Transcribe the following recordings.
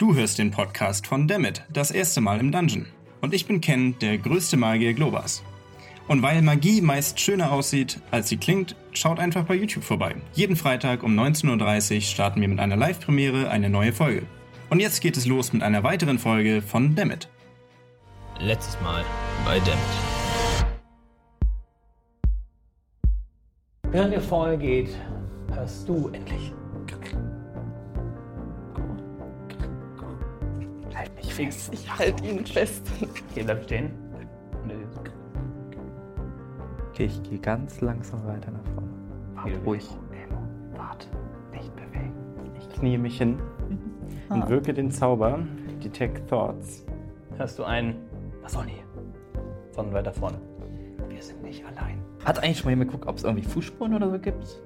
Du hörst den Podcast von Dammit, das erste Mal im Dungeon. Und ich bin Ken, der größte Magier Globas. Und weil Magie meist schöner aussieht, als sie klingt, schaut einfach bei YouTube vorbei. Jeden Freitag um 19.30 Uhr starten wir mit einer Live-Premiere eine neue Folge. Und jetzt geht es los mit einer weiteren Folge von Dammit. Letztes Mal bei Dammit. Während ihr vorgeht, hörst du endlich. Mich fest. Ich halte ihn fest. Okay, bleib stehen. Okay, ich gehe ganz langsam weiter nach vorne. Warte, ruhig. Warte. Nicht bewegen. Ich knie mich hin und wirke den Zauber Detect Thoughts. Hörst du ein. Was soll hier? Von weiter vorne. Wir sind nicht allein. Hat eigentlich schon mal jemand geguckt, ob es irgendwie Fußspuren oder so gibt?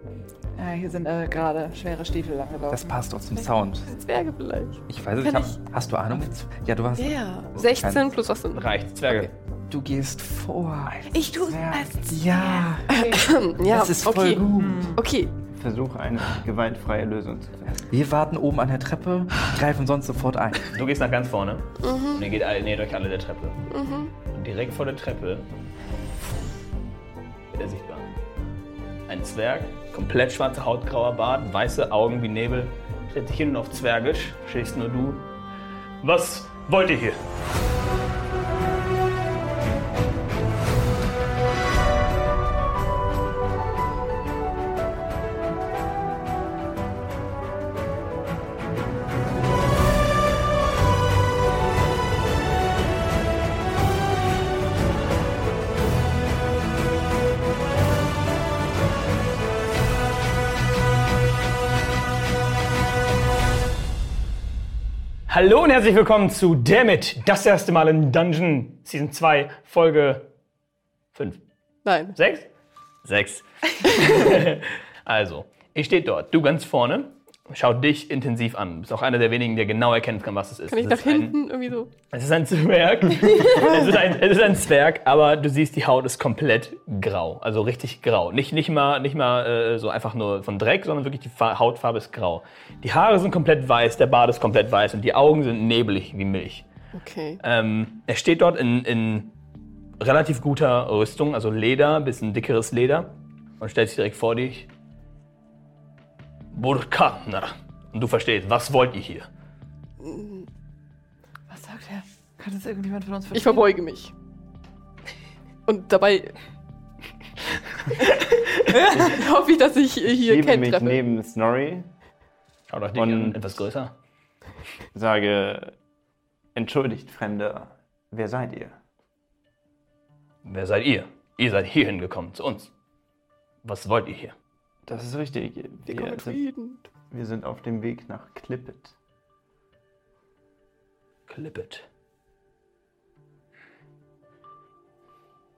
Ja, hier sind äh, gerade schwere Stiefel langgelaufen. Das passt doch zum Sound. Zwerge vielleicht. Ich weiß es, hab, Hast du Ahnung? Ja, du hast. Ja. 16 plus was sind. Reicht, Zwerge. Du gehst vor. Ich tue es als Ja, Ja, das ist voll okay. gut. Okay. Versuche eine gewaltfreie Lösung zu finden. Wir warten oben an der Treppe, greifen sonst sofort ein. Du gehst nach ganz vorne. Und ihr geht alle, nähert euch alle der Treppe. Mhm. Und direkt vor der Treppe wird er sichtbar. Ein Zwerg, komplett schwarze Haut, grauer Bart, weiße Augen wie Nebel, stellt sich hin und auf Zwergisch, stehst nur du. Was wollt ihr hier? Hallo und herzlich willkommen zu Dammit, das erste Mal in Dungeon, Season 2, Folge 5. Nein. 6? 6. also, ihr steht dort, du ganz vorne, schaut dich intensiv an. Bist auch einer der wenigen, der genau erkennen kann, was es ist. Kann ich es nach ist ein- hinten irgendwie so. es ist ein Zwerg. es, ist ein, es ist ein Zwerg, aber du siehst, die Haut ist komplett grau. Also richtig grau. Nicht, nicht mal, nicht mal äh, so einfach nur von Dreck, sondern wirklich die Fa Hautfarbe ist grau. Die Haare sind komplett weiß, der Bart ist komplett weiß und die Augen sind nebelig wie Milch. Okay. Ähm, er steht dort in, in relativ guter Rüstung, also Leder, bisschen dickeres Leder und stellt sich direkt vor dich. Burkatner. Und du verstehst, was wollt ihr hier? Was sagt er? Kann das irgendjemand von uns verstehen? Ich verbeuge mich. Und dabei hoffe ich, dass ich hier Schiebe Ken mich treffe. neben Snorri, Schaut euch den Und- etwas größer. sage, entschuldigt, Fremder, wer seid ihr? Wer seid ihr? Ihr seid hierhin gekommen, zu uns. Was wollt ihr hier? Das ist richtig. Wir Wir kommen wir sind auf dem Weg nach Klippet. Klippet.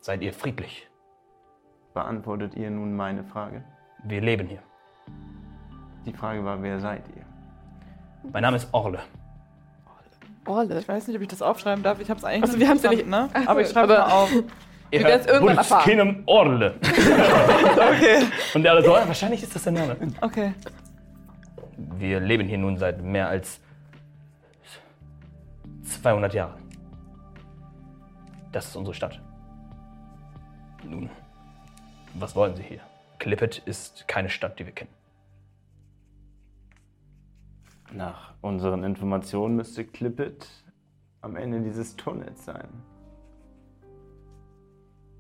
Seid ihr friedlich? Beantwortet ihr nun meine Frage? Wir leben hier. Die Frage war, wer seid ihr? Mein Name ist Orle. Orle. Ich weiß nicht, ob ich das aufschreiben darf. Ich habe es eigentlich Also, wir haben's ja verstanden, nicht- ne? Aber ich schreibe aber- mal auf. Ihr Wir werden's irgendwann erfahren. Wulfskinem Orle. Okay. Und der alle so, "Ah, wahrscheinlich ist das der Name. Okay. Wir leben hier nun seit mehr als 200 Jahren. Das ist unsere Stadt. Nun, was wollen Sie hier? Klippet ist keine Stadt, die wir kennen. Nach unseren Informationen müsste Klippet am Ende dieses Tunnels sein.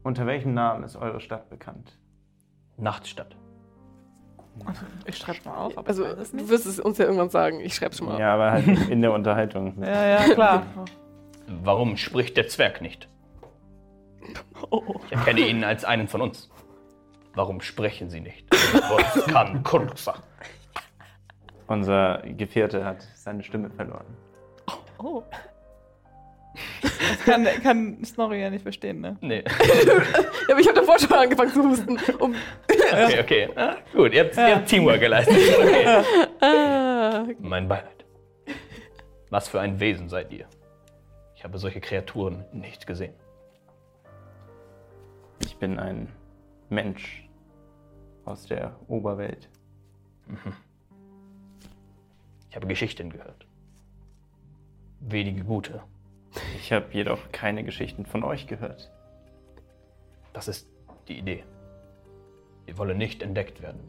Unter welchem Namen ist eure Stadt bekannt? Nachtstadt. Ich schreibe mal auf, aber Also, du wirst es uns ja irgendwann sagen. Ich schreib's schon mal. Ja, aber halt in der Unterhaltung. Ja, ja, klar. Warum spricht der Zwerg nicht? Ich erkenne ihn als einen von uns. Warum sprechen Sie nicht? Wolfgang Kurzer. Unser Gefährte hat seine Stimme verloren. Oh. Das kann, kann Snorri ja nicht verstehen, ne? Nee. Ja, aber ich habe davor schon angefangen zu husten. Um, Okay, okay. Ah, gut, ihr habt, ihr habt Teamwork geleistet. Okay. ah, Mein Beileid. Was für ein Wesen seid ihr? Ich habe solche Kreaturen nicht gesehen. Ich bin ein Mensch aus der Oberwelt. Ich habe Geschichten gehört. Wenige gute. Ich habe jedoch keine Geschichten von euch gehört. Das ist die Idee. Wir wollen nicht entdeckt werden.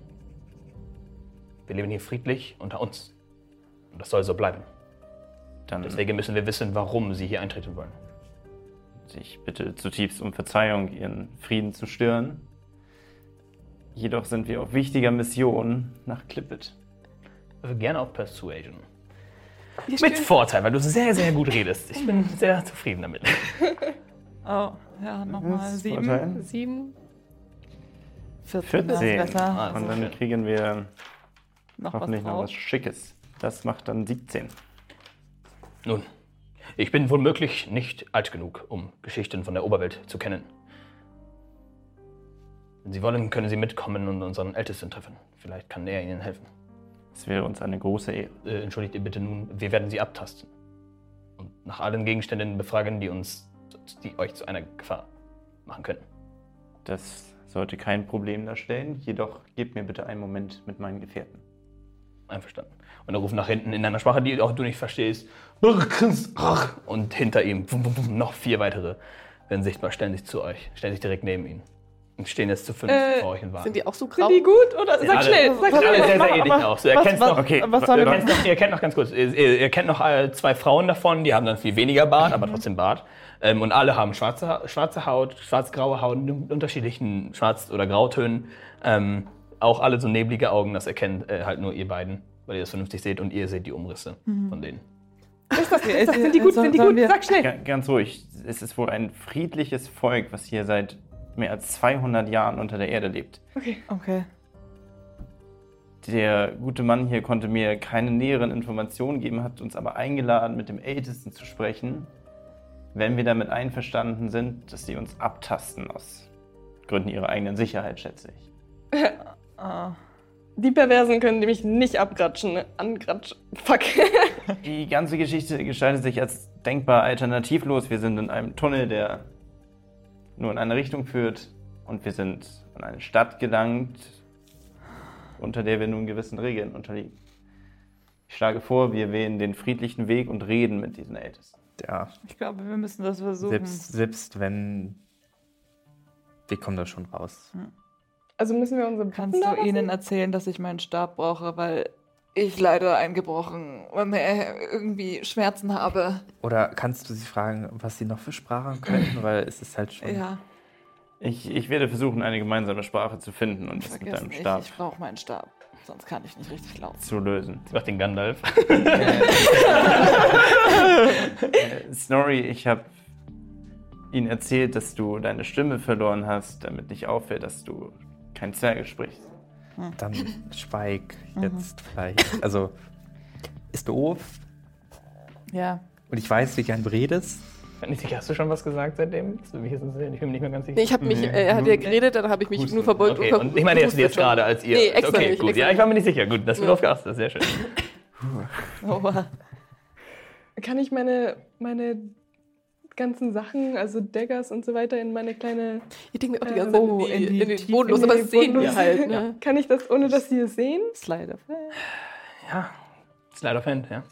Wir leben hier friedlich unter uns. Und das soll so bleiben. Dann Deswegen müssen wir wissen, warum sie hier eintreten wollen. ich bitte zutiefst um Verzeihung, ihren Frieden zu stören. Jedoch sind wir auf wichtiger Mission nach Klippet. Also gerne auf Persuasion. Mit Vorteil, weil du sehr, sehr gut redest. Ich bin sehr zufrieden damit. Oh, ja, nochmal Was? sieben. Vorteil? Sieben. 14. ist 14. besser. Ah, Und dann schön. kriegen wir Noch hoffentlich was noch was. Schickes. Das macht dann 17. Nun, ich bin womöglich nicht alt genug, um Geschichten von der Oberwelt zu kennen. Wenn Sie wollen, können Sie mitkommen und unseren Ältesten treffen. Vielleicht kann er Ihnen helfen. Es wäre uns eine große Ehre. Äh, entschuldigt ihr bitte nun, wir werden Sie abtasten. Und nach allen Gegenständen befragen, die uns, die euch zu einer Gefahr machen können. Das sollte kein Problem darstellen. Jedoch gebt mir bitte einen Moment mit meinen Gefährten. Einverstanden. Und er ruft nach hinten in einer Sprache, die auch du nicht verstehst. Und hinter ihm noch vier weitere werden sichtbar, stellen sich zu euch, stellen sich direkt neben ihn. Und stehen jetzt zu fünf Äh, vor euch und warten. Sind die auch so grau? Sind die gut? Oder sag alle- schnell, sag Alle schnell. sehr, Mach- sehr ähnlich mach- aus. Erkennst was- noch, Okay, ihr, kennt noch, ihr kennt noch ganz kurz, ihr, ihr ihr kennt noch äh, zwei Frauen davon, die haben dann viel weniger Bart, aber trotzdem Bart. Ähm, und alle haben schwarze, schwarze Haut, schwarz-graue Haut in unterschiedlichen Schwarz- oder Grautönen. Ähm, auch alle so neblige Augen, das erkennt äh, halt nur ihr beiden, weil ihr das vernünftig seht und ihr seht die Umrisse von denen. Sind die gut? Sind die gut? Sag schnell. Ga- Ganz ruhig. Es ist wohl ein friedliches Volk, was hier seit mehr als 200 Jahren unter der Erde lebt. Okay. Der gute Mann hier konnte mir keine näheren Informationen geben, hat uns aber eingeladen, mit dem Ältesten zu sprechen, wenn wir damit einverstanden sind, dass sie uns abtasten aus Gründen ihrer eigenen Sicherheit, schätze ich. Ah. Die Perversen können nämlich nicht abgratschen. ne? Angratschen. Fuck. Die ganze Geschichte gestaltet sich als denkbar alternativlos. Wir sind in einem Tunnel, der nur in eine Richtung führt und wir sind in eine Stadt gelangt, unter der wir nun gewissen Regeln unterliegen. Ich schlage vor, wir wählen den friedlichen Weg und reden mit diesen Ältesten. Ja, Ich glaube, wir müssen das versuchen. selbst, selbst wenn. Wir kommen da schon raus. Also müssen wir unsere Kannst du ihnen erzählen, dass ich meinen Stab brauche, weil ich leider eingebrochen und äh, irgendwie Schmerzen habe. Oder kannst du sie fragen, was sie noch für Sprachen können? Weil es ist halt schon. Ja, Ich, ich werde versuchen, eine gemeinsame Sprache zu finden und das mit deinem nicht, Stab ich brauche meinen Stab. Sonst kann ich nicht richtig laufen. zu lösen. Sie macht den Gandalf. Äh, Snorri, ich habe ihnen erzählt, dass du deine Stimme verloren hast, damit nicht auffällt, dass du kein Zwerge sprichst. Dann schweig jetzt vielleicht. Also, ist doof. Ja. Und ich weiß, wie gern du redest. Bin nicht sicher, hast du schon was gesagt seitdem? Hast du mich jetzt- Ich bin mir nicht mehr ganz sicher. Nee, ich habe mich, äh, er hat ja geredet, dann habe ich mich nur verbeugt Okay, und ich meine jetzt, jetzt gerade, als ihr. Nee, extra okay, nicht, gut. extra Ja, ich war mir nicht sicher. Gut, dass wir Ja. drauf geachtet Sehr schön. Oha. Kann ich meine, meine ganzen Sachen, also Daggers und so weiter, in meine kleine. Ich denke mir auch die Äh, ganze Zeit oh, in die, in die in die Tiefe- bodenlos, in aber die das sehen wir halt. Ne? Kann ich das, ohne dass sie es sehen? Slide of Hand. Ja, Slide of Hand, ja.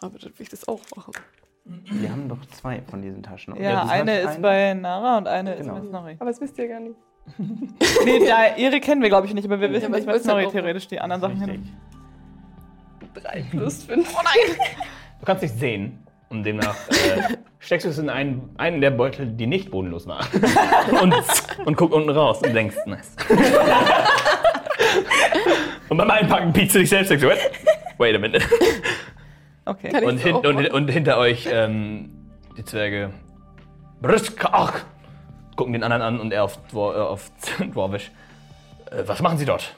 Aber dann will ich das auch machen. Wir haben doch zwei von diesen Taschen. Ja, du eine ist eine. bei Nara und eine Genau. ist bei Snorri. Aber das wisst ihr gar nicht. Nee, da, ihre kennen wir, glaube ich, nicht, aber wir wissen, aber dass ich bei Snorri theoretisch die anderen Sachen Richtig. hin. Drei plus fünf. Oh nein! Du kannst nicht sehen. Und demnach äh, steckst du es in einen, einen der Beutel, die nicht bodenlos waren. und, und guck unten raus und denkst, nice. und beim Einpacken piekst du dich selbst und denkst, wait, wait a minute. Okay. Kann Und, das hin, und, und hinter euch ähm, die Zwerge. Briskach! Gucken den anderen an und er auf, Dwar äh, auf Dwarvish. Äh, was machen sie dort?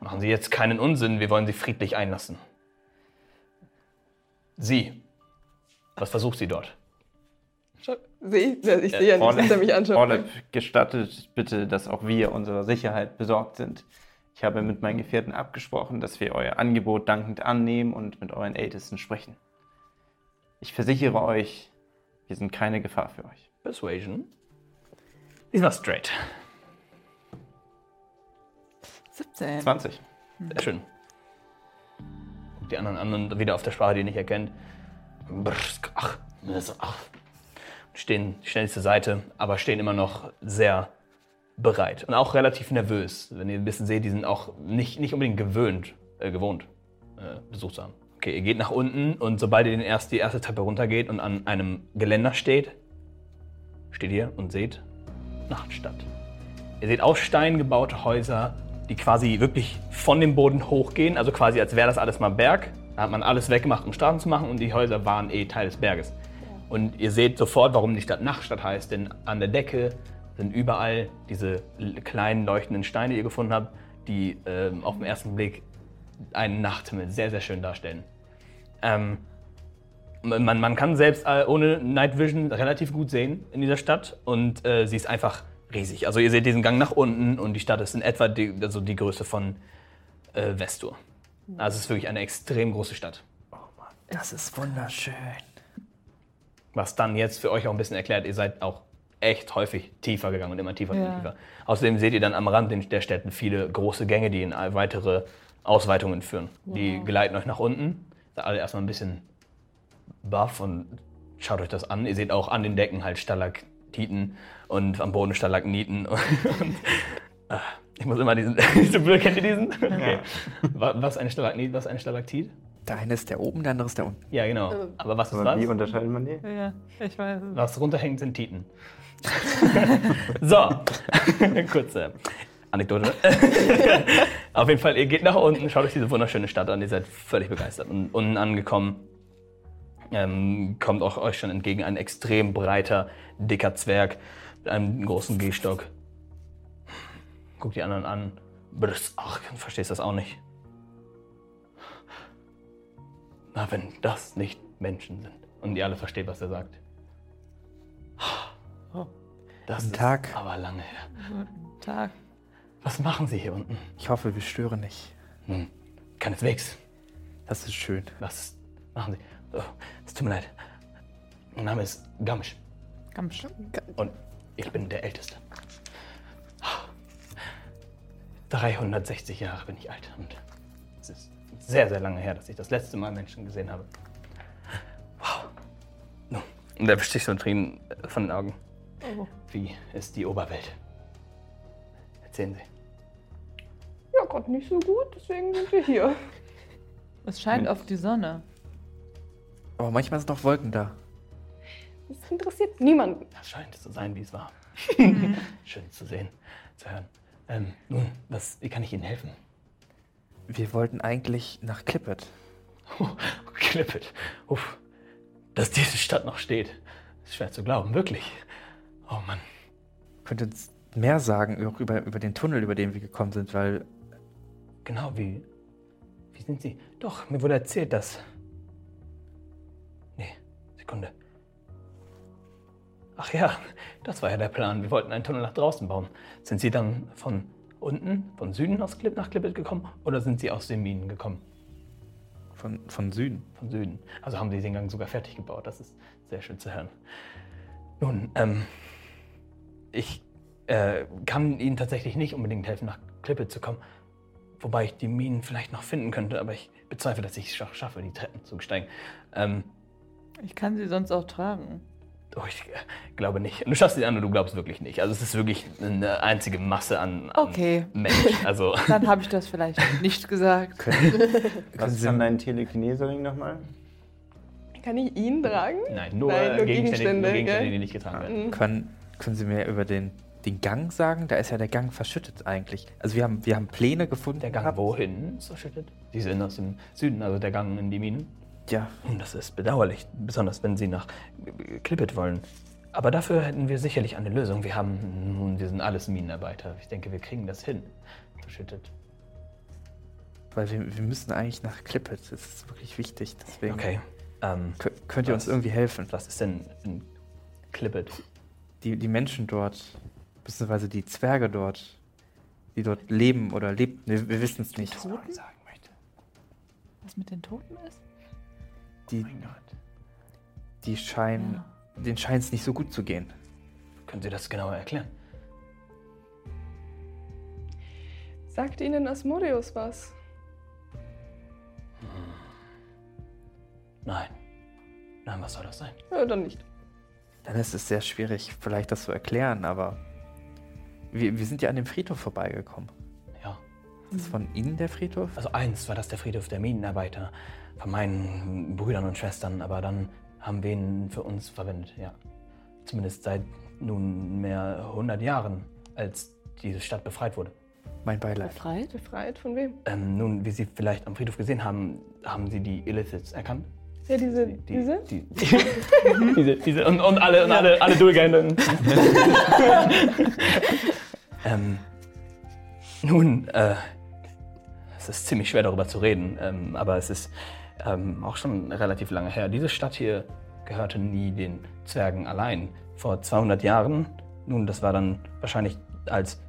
Machen Sie jetzt keinen Unsinn, wir wollen Sie friedlich einlassen. Sie. Was versucht sie dort? Schau, Seh, ja, ich sehe ja nicht, dass er mich anschaut. Orlep, gestattet bitte, dass auch wir unserer Sicherheit besorgt sind. Ich habe mit meinen Gefährten abgesprochen, dass wir euer Angebot dankend annehmen und mit euren Ältesten sprechen. Ich versichere euch, wir sind keine Gefahr für euch. Persuasion. Diesmal straight. 17. 20. Sehr schön. Guckt die anderen an und wieder auf der Sprache, die ihr nicht erkennt. Brrsk, Ach, das- ach. Stehen schnell zur Seite, aber stehen immer noch sehr bereit und auch relativ nervös. Wenn ihr ein bisschen seht, die sind auch nicht, nicht unbedingt gewöhnt, äh, gewohnt, äh, Besuch zu haben. Okay, ihr geht nach unten und sobald ihr den erst, die erste Treppe runtergeht und an einem Geländer steht, steht ihr und seht Nachtstadt. Ihr seht aus Stein gebaute Häuser, die quasi wirklich von dem Boden hochgehen, also quasi als wäre das alles mal Berg. Da hat man alles weggemacht, um Straßen zu machen und die Häuser waren eh Teil des Berges. Und ihr seht sofort, warum die Stadt Nachtstadt heißt, denn an der Decke sind überall diese kleinen leuchtenden Steine, die ihr gefunden habt, die ähm, auf den ersten Blick einen Nachthimmel sehr, sehr schön darstellen. Ähm, man, man kann selbst äh, ohne Night Vision relativ gut sehen in dieser Stadt und äh, sie ist einfach riesig. Also ihr seht diesen Gang nach unten und die Stadt ist in etwa die, also die Größe von äh, Vestur. Also es ist wirklich eine extrem große Stadt. Das ist wunderschön. Was dann jetzt für euch auch ein bisschen erklärt, ihr seid auch echt häufig tiefer gegangen und immer tiefer und Ja. tiefer. Außerdem seht ihr dann am Rand der Städten viele große Gänge, die in weitere Ausweitungen führen. Die geleiten euch nach unten. Seid alle erstmal ein bisschen baff und schaut euch das an. Ihr seht auch an den Decken halt Stalaktiten und am Boden Stalagniten. Und, Ah, ich muss immer diesen. kennt ihr diesen? Okay. Wa- Was eine Stalagmit, was eine Stalaktit? Der eine ist der oben, der andere ist der unten. Ja, genau. Aber was ist Aber wie unterscheidet man die? Ja, ich weiß. Was runterhängt, sind Titen. so, kurze Anekdote. Auf jeden Fall, ihr geht nach unten, schaut euch diese wunderschöne Stadt an, ihr seid völlig begeistert. Und unten angekommen ähm, kommt auch euch schon entgegen ein extrem breiter, dicker Zwerg mit einem großen Gehstock. Guckt die anderen an. Brrrs, Ach, verstehst das auch nicht. Na, wenn das nicht Menschen sind. Und ihr alle versteht, was er sagt. Das Guten ist Tag. aber lange her. Tag. Was machen Sie hier unten? Ich hoffe, wir stören nicht. Nun, keineswegs. Das ist schön. Was machen Sie? Oh, es tut mir leid. Mein Name ist Gamisch Gamsch. und ich bin der Älteste. 360 Jahre bin ich alt und es ist sehr, sehr lange her, dass ich das letzte Mal Menschen gesehen habe. Wow. Nun, und er wischt sich so ein Tränen von den Augen. Oh. Wie ist die Oberwelt? Erzählen Sie. Ja, Gott, nicht so gut, deswegen sind wir hier. Es scheint auf die Sonne. Aber manchmal sind noch Wolken da. Das interessiert niemanden. Das scheint zu sein, wie es war. Schön zu sehen, zu hören. Ähm, nun, was, wie kann ich Ihnen helfen? Wir wollten eigentlich nach Clippet. Oh, Klippet. Uff, dass diese Stadt noch steht. Ist schwer zu glauben, wirklich. Oh Mann. Könnt ihr uns mehr sagen auch über, über den Tunnel, über den wir gekommen sind, weil Genau, wie. Wie sind Sie? Doch, mir wurde erzählt, dass. Nee, Sekunde. Ach ja, das war ja der Plan. Wir wollten einen Tunnel nach draußen bauen. Sind Sie dann von unten, von Süden aus Klipp nach Klippet gekommen oder sind Sie aus den Minen gekommen? von, von Süden. Von Süden. Also haben Sie den Gang sogar fertig gebaut. Das ist sehr schön zu hören. Nun, ähm, ich äh, kann Ihnen tatsächlich nicht unbedingt helfen, nach Klippe zu kommen. Wobei ich die Minen vielleicht noch finden könnte, aber ich bezweifle, dass ich es scha- schaffe, die Treppen zu besteigen. Ähm, Ich kann sie sonst auch tragen. Oh, ich äh, glaube nicht. Du schaffst sie an und du glaubst wirklich nicht. Also es ist wirklich eine einzige Masse an, an Okay. Mensch. Also Dann habe ich das vielleicht nicht gesagt. Was ist dann dein Telekinesering nochmal? Kann ich ihn tragen? nein, nur, Nein, nur Gegenstände, Gegenstände, nur Gegenstände die nicht getragen werden. Mhm. Können, können Sie mir über den, den Gang sagen? Da ist ja der Gang verschüttet eigentlich. Also wir haben, wir haben Pläne gefunden. Der Gang gehabt. wohin ist verschüttet? Sie sind aus dem Süden, also der Gang in die Minen. Ja, Nun, Das ist bedauerlich, besonders wenn Sie nach Klippet wollen. Aber dafür hätten wir sicherlich eine Lösung. Wir haben, nun, wir sind alles Minenarbeiter. Ich denke, wir kriegen das hin. Verschüttet. Weil wir, wir müssen eigentlich nach Clippet. Das ist wirklich wichtig. Deswegen Okay. Ähm, kö- könnt ihr uns Was? irgendwie helfen. was ist denn ein Clippet? Die, die Menschen dort, beziehungsweise die Zwerge dort, die dort leben oder lebten, wir, wir wissen es nicht. Toten? Was mit den Toten ist? Die, die scheinen, denen scheint es nicht so gut zu gehen. Können Sie das genauer erklären? Sagt Ihnen Asmodeus was? Nein. Nein, was soll das sein? Ja, dann nicht. Dann ist es sehr schwierig, vielleicht das zu erklären, aber wir, wir sind ja an dem Friedhof vorbeigekommen. Ja. Ist das von Ihnen der Friedhof? Also eins war das der Friedhof der Minenarbeiter von meinen Brüdern und Schwestern, aber dann haben wir ihn für uns verwendet, ja. Zumindest seit nunmehr 100 Jahren, als diese Stadt befreit wurde. Mein Beileid. Befreit? Befreit von wem? Ähm, nun, wie Sie vielleicht am Friedhof gesehen haben, haben Sie die Illithids erkannt? Ja, diese. Die, diese? Die, diese, diese und, und alle, und alle, alle durchgehenden. ähm, nun, äh, es ist ziemlich schwer darüber zu reden, ähm, aber es ist ähm, auch schon relativ lange her. Diese Stadt hier gehörte nie den Zwergen allein. Vor 200 Jahren, nun, das war dann wahrscheinlich als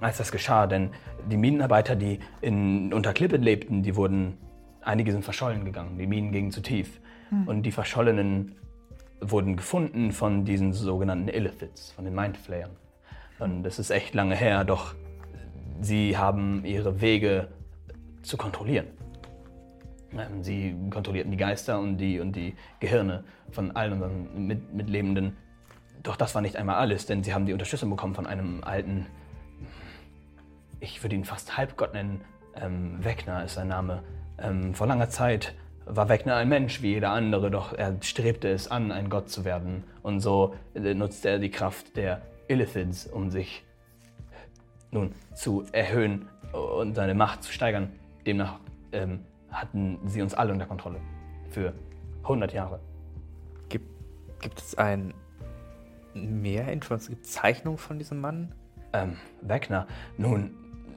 als das geschah, denn die Minenarbeiter, die in Unterklippet lebten, die wurden, einige sind verschollen gegangen, die Minen gingen zu tief. Und die Verschollenen wurden gefunden von diesen sogenannten Illithids, von den Mindflayern. Und das ist echt lange her, doch sie haben ihre Wege zu kontrollieren. Ähm, Sie kontrollierten die Geister und die, und die Gehirne von allen unseren Mit Mitlebenden. Doch das war nicht einmal alles, denn sie haben die Unterstützung bekommen von einem alten ich würde ihn fast Halbgott nennen. Ähm, Wegner ist sein Name. Ähm, vor langer Zeit war Wegner ein Mensch wie jeder andere, doch er strebte es an, ein Gott zu werden. Und so äh, nutzte er die Kraft der Illithids, um sich nun zu erhöhen und seine Macht zu steigern. Demnach ähm, hatten sie uns alle unter Kontrolle. Für 100 Jahre. Gibt, gibt es ein mehr Informationen? Gibt es Zeichnungen von diesem Mann? Ähm, Wegner, nun,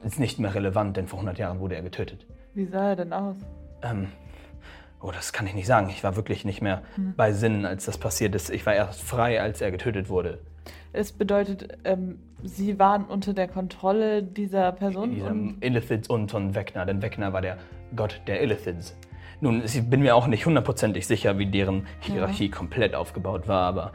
ist nicht mehr relevant, denn vor 100 Jahren wurde er getötet. Wie sah er denn aus? Ähm, oh, das kann ich nicht sagen. Ich war wirklich nicht mehr bei Sinnen, als das passiert ist. Ich war erst frei, als er getötet wurde. Es bedeutet, ähm, Sie waren unter der Kontrolle dieser Person Dieser und Illithids und von Vecna, denn Vecna war der Gott der Illithids. Nun, ich bin mir auch nicht hundertprozentig sicher, wie deren Hierarchie komplett aufgebaut war, aber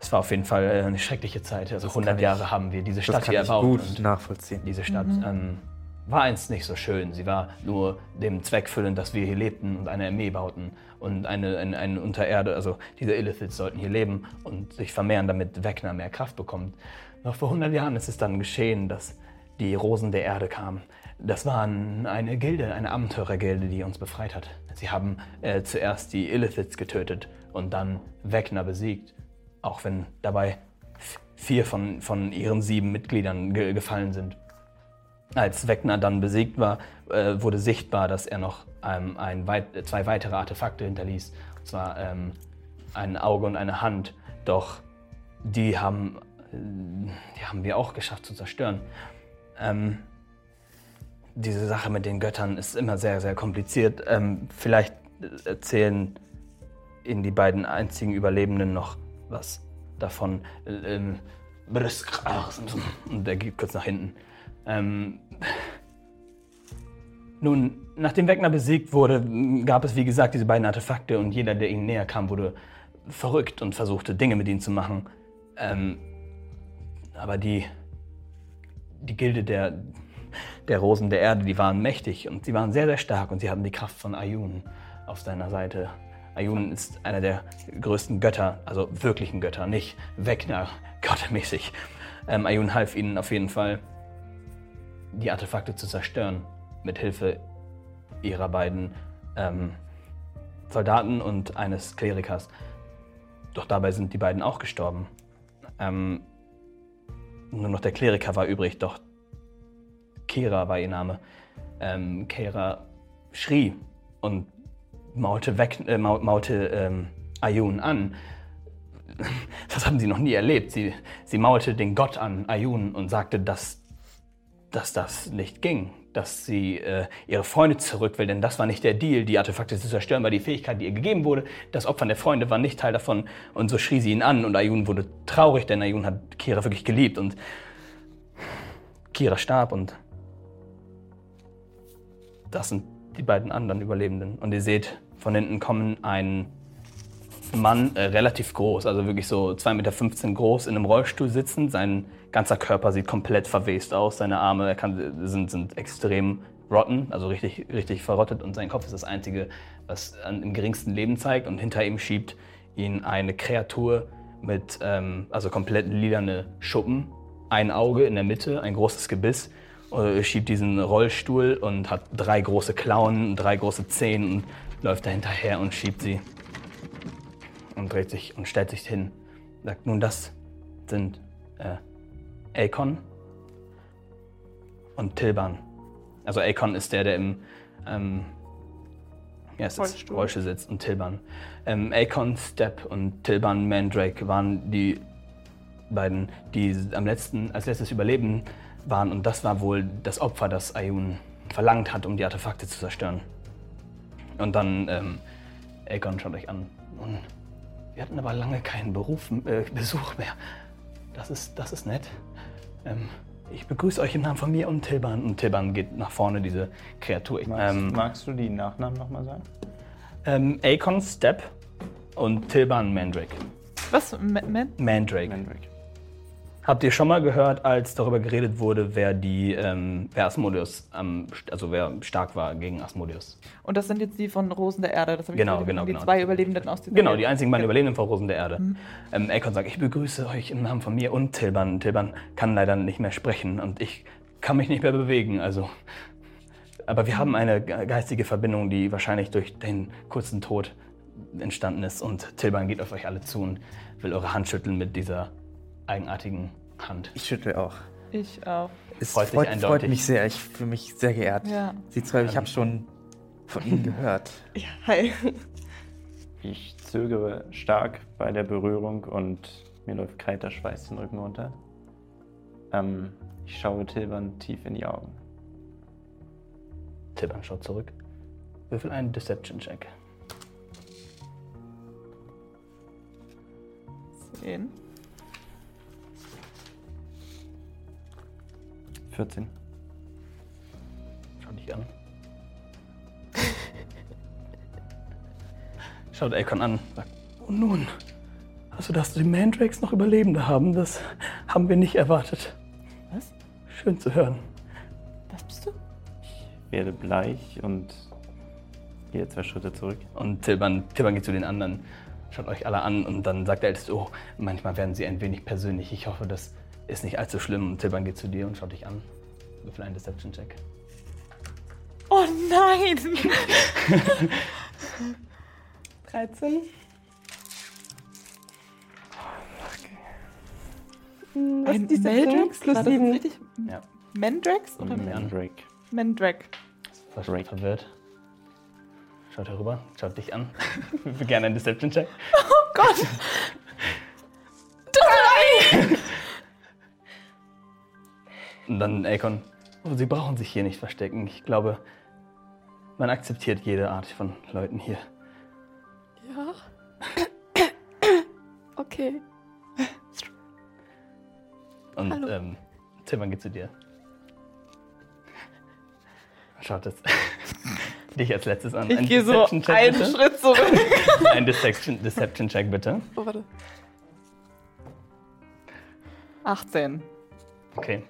es war auf jeden Fall eine schreckliche Zeit. Also 100 ich- Jahre haben wir diese Das Stadt kann hier ich erbaut. gut und- nachvollziehen. Diese Stadt ähm, war einst nicht so schön. Sie war nur dem Zweck füllend, dass wir hier lebten und eine Armee bauten und eine, eine, eine Untererde, also diese Illithids sollten hier leben und sich vermehren, damit Wegner mehr Kraft bekommt. Noch vor 100 Jahren ist es dann geschehen, dass die Rosen der Erde kamen. Das waren eine Gilde, eine Abenteurergilde, die uns befreit hat. Sie haben äh, zuerst die Illithids getötet und dann Wegner besiegt, auch wenn dabei vier von, von ihren sieben Mitgliedern ge gefallen sind. Als Wegner dann besiegt war, äh, wurde sichtbar, dass er noch ähm, ein weit, zwei weitere Artefakte hinterließ. Und zwar ähm, ein Auge und eine Hand. Doch die haben, äh, die haben wir auch geschafft zu zerstören. Ähm, diese Sache mit den Göttern ist immer sehr, sehr kompliziert. Ähm, vielleicht äh, erzählen Ihnen die beiden einzigen Überlebenden noch was davon. Äh, Ähm, und der geht kurz nach hinten. Ähm, nun, nachdem Wegner besiegt wurde, gab es wie gesagt diese beiden Artefakte und jeder, der ihnen näher kam, wurde verrückt und versuchte Dinge mit ihnen zu machen. Ähm, aber die, die Gilde der, der Rosen der Erde, die waren mächtig und sie waren sehr, sehr stark und sie hatten die Kraft von Ayun auf seiner Seite. Ayun ist einer der größten Götter, also wirklichen Götter, nicht Wegner, gottemäßig. Ähm, Ayun half ihnen auf jeden Fall, die Artefakte zu zerstören, mit Hilfe ihrer beiden ähm, Soldaten und eines Klerikers. Doch dabei sind die beiden auch gestorben. Ähm, nur noch der Kleriker war übrig, doch Kera war ihr Name. Ähm, Kera schrie und maulte, weg, äh, mau- maulte ähm, Ayun an. Das haben sie noch nie erlebt. Sie, sie maulte den Gott an, Ayun, und sagte, dass dass das nicht ging. Dass sie äh, ihre Freunde zurück will, denn das war nicht der Deal, die Artefakte zu zerstören, war die Fähigkeit, die ihr gegeben wurde. Das Opfern der Freunde war nicht Teil davon. Und so schrie sie ihn an und Ayun wurde traurig, denn Ayun hat Kira wirklich geliebt und Kira starb und das sind die beiden anderen Überlebenden. Und ihr seht, von hinten kommen ein Mann, äh, relativ groß, also wirklich so 2,15 Meter groß, in einem Rollstuhl sitzend. Sein ganzer Körper sieht komplett verwest aus. Seine Arme kann, sind, sind extrem rotten, also richtig, richtig verrottet. Und sein Kopf ist das Einzige, was an, im geringsten Leben zeigt. Und hinter ihm schiebt ihn eine Kreatur mit, ähm, also komplett lilane Schuppen, ein Auge in der Mitte, ein großes Gebiss. Äh, schiebt diesen Rollstuhl und hat drei große Klauen, drei große Zähne und läuft da hinterher und schiebt sie und dreht sich und stellt sich hin. Sagt, nun das sind äh, Akon und Tilban. Also Akon ist der, der im ähm, ja, es ist Rollstuhl. Rollstuhl sitzt und Tilban. Ähm, Akon, Step und Tilban Mandrake waren die beiden, die am letzten, als letztes überleben waren. Und das war wohl das Opfer, das Ayun verlangt hat, um die Artefakte zu zerstören. Und dann, ähm, Akon schaut euch an. Nun, wir hatten aber lange keinen Beruf, äh, Besuch mehr. Das ist, das ist nett. Ähm, ich begrüße euch im Namen von mir und Tilban. Und Tilban geht nach vorne, diese Kreatur. Ich- Magst, Ähm, magst du die Nachnamen nochmal sagen? ähm, Akon Step und Tilban Mandrake. Was? Ma- Man? Mandrake. Mandrake. Habt ihr schon mal gehört, als darüber geredet wurde, wer die, ähm, wer Asmodeus, am, also wer stark war gegen Asmodeus? Und das sind jetzt die von Rosen der Erde. Das hab ich Genau, gehört, genau, Die genau. zwei Überlebenden aus dem Genau, die einzigen beiden Überlebenden von Rosen der Erde. Mhm. Ähm, Akon sagt, ich begrüße euch im Namen von mir und Tilban. Tilban kann leider nicht mehr sprechen und ich kann mich nicht mehr bewegen. Also, aber wir haben eine ge- geistige Verbindung, die wahrscheinlich durch den kurzen Tod entstanden ist. Und Tilban geht auf euch alle zu und will eure Hand schütteln mit dieser eigenartigen Hand. Ich schüttle auch. Ich auch. Es Freut freut, freut, mich sehr. Ich fühle mich sehr geehrt. Ja. Sie zwei, ich habe schon von Ihnen gehört. Ja, hi. Ich zögere stark bei der Berührung und mir läuft kalter Schweiß den Rücken runter. Ähm, ich schaue Tilban tief in die Augen. Tilban schaut zurück. Würfel einen Deception-Check. Zehn. 14. Schau dich an. Schaut Akon an. Sagt, und nun, also dass die Mandrakes noch Überlebende haben, das haben wir nicht erwartet. Was? Schön zu hören. Das bist du? Werde bleich und gehe zwei Schritte zurück. Und Tilban, Tilban geht zu den anderen, schaut euch alle an und dann sagt der Älteste, oh, manchmal werden sie ein wenig persönlich. Ich hoffe, das ist nicht allzu schlimm. Und Tilban geht zu dir und schaut dich an. Würfel einen Deception-Check. Oh nein! 13. Hm, Was Ein ist diese Meldrax? Plus War das 7. richtig? Ja. Mandrax oder Mandrake. Mandrake? Fast schon verwirrt. Schaut herüber, schaut dich an. Würfel gerne einen Deception-Check. Oh Gott! Drei! Und dann Akon, oh, Sie brauchen sich hier nicht verstecken. Ich glaube, man akzeptiert jede Art von Leuten hier. Ja. Okay. Und Hallo. ähm, Tilman geht zu dir. Schaut es dich als letztes an. Ich Ein gehe so einen bitte. Schritt zurück. Ein Deception- Deception-Check bitte. Oh, warte. 18. Okay,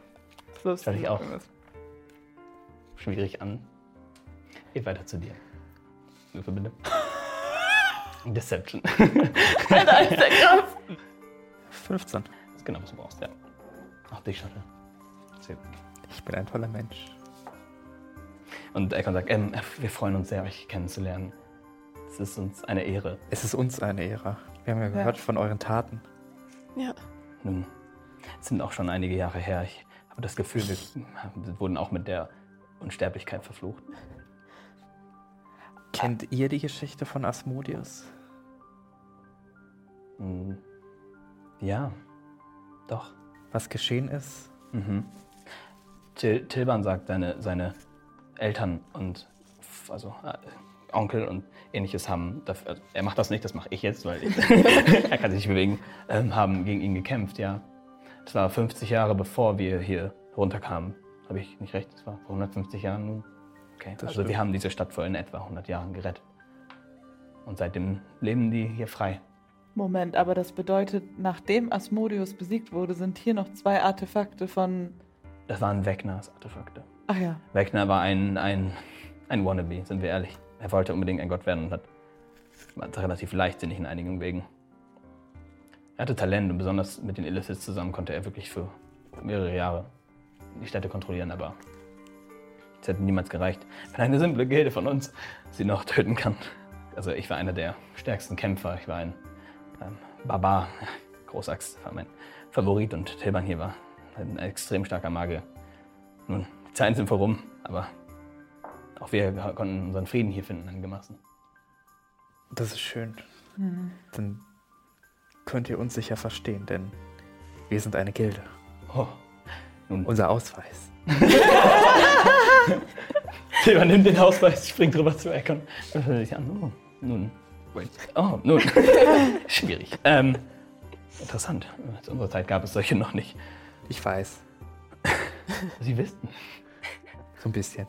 Plus Schau dich auch. schwierig an. Geht weiter zu dir. Würfel bitte. Deception. Alter, ist der krass. 15. Das ist genau, was du brauchst, ja. Auch dich, Shuttle. Ich bin ein toller Mensch. Und Akon sagt, ähm, wir freuen uns sehr, euch kennenzulernen. Es ist uns eine Ehre. Es ist uns eine Ehre. Wir haben ja gehört von euren Taten. Ja. Nun, es sind auch schon einige Jahre her. Ich habe das Gefühl, wir wurden auch mit der Unsterblichkeit verflucht. Kennt ihr die Geschichte von Asmodeus? Hm, Ja, doch. Was geschehen ist? Mhm. Til Tilban sagt, seine, seine Eltern und also äh, Onkel und ähnliches haben, dafür, also er macht das nicht, das mache ich jetzt, weil ich, er kann sich nicht bewegen, ähm, haben gegen ihn gekämpft, ja. Das war 50 Jahre bevor wir hier runterkamen. Habe ich nicht recht? Das war vor 150 Jahren nun. Okay, also stimmt. wir haben diese Stadt vor in etwa 100 Jahren gerettet. Und seitdem leben die hier frei. Moment, aber das bedeutet, nachdem Asmodeus besiegt wurde, sind hier noch zwei Artefakte von. Das waren Wegners Artefakte. Ach ja. Wegner war ein, ein, ein Wannabe, sind wir ehrlich. Er wollte unbedingt ein Gott werden und hat, war relativ leichtsinnig in einigen Wegen. Er hatte Talent und besonders mit den Illithits zusammen konnte er wirklich für mehrere Jahre die Städte kontrollieren, aber es hätte niemals gereicht, wenn eine simple Gilde von uns sie noch töten kann. Also ich war einer der stärksten Kämpfer, ich war ein ähm, Barbar, Großaxt war mein Favorit und Tilban hier war ein extrem starker Magier. Nun, die Zeiten sind vorum, aber auch wir konnten unseren Frieden hier finden einigermaßen. Das ist schön. Dann könnt ihr uns sicher verstehen, denn wir sind eine Gilde. Oh. Nun, Unser Ausweis. Tilman nimmt den Ausweis, springt drüber zu Eckon und hört sich an. Oh, nun, wait. Oh, nun. Schwierig. Ähm, interessant. Zu unserer Zeit gab es solche noch nicht. Ich weiß. Sie wissen. So ein bisschen.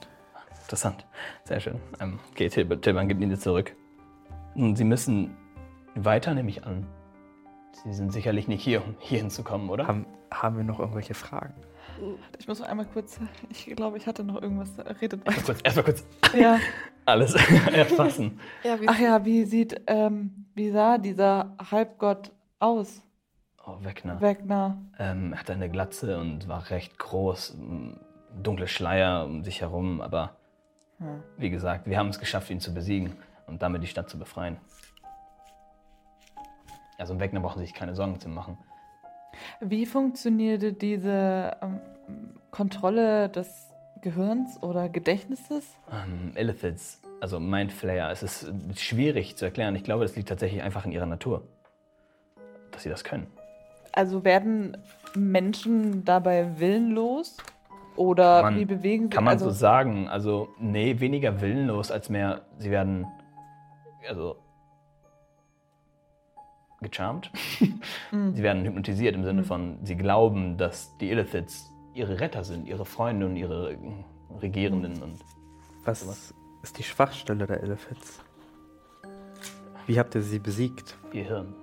Interessant. Sehr schön. Ähm, okay, Til Tilman gibt ihn dir zurück. Nun, Sie müssen weiter, nehme ich an. Sie sind sicherlich nicht hier, um hier hinzukommen, oder? Haben, haben wir noch irgendwelche Fragen? Ich muss noch einmal kurz. Ich glaube, ich hatte noch irgendwas. Redet weiter. Kurz, erstmal kurz Ja. alles erfassen. Ja, wie Ach ja, wie sieht, ähm, wie sah dieser Halbgott aus? Oh, Wegner. Wegner. Ähm, er hatte eine Glatze und war recht groß, dunkle Schleier um sich herum, aber Hm. wie gesagt, wir haben es geschafft, ihn zu besiegen und damit die Stadt zu befreien. Also um Wegner brauchen Sie sich keine Sorgen zu machen. Wie funktionierte diese ähm, Kontrolle des Gehirns oder Gedächtnisses? Ähm, Illithids, also Mindflayer, es ist äh, schwierig zu erklären. Ich glaube, das liegt tatsächlich einfach in ihrer Natur, dass sie das können. Also werden Menschen dabei willenlos? Oder Man- wie bewegen sie Kann man also, so sagen. Also, nee, weniger willenlos als mehr, sie werden, also, gecharmt. Hm. sie werden hypnotisiert im Sinne von, sie glauben, dass die Illithids ihre Retter sind, ihre Freunde und ihre Regierenden. Und Was ist die Schwachstelle der Elephants? Wie habt ihr sie besiegt? ihr Hirn.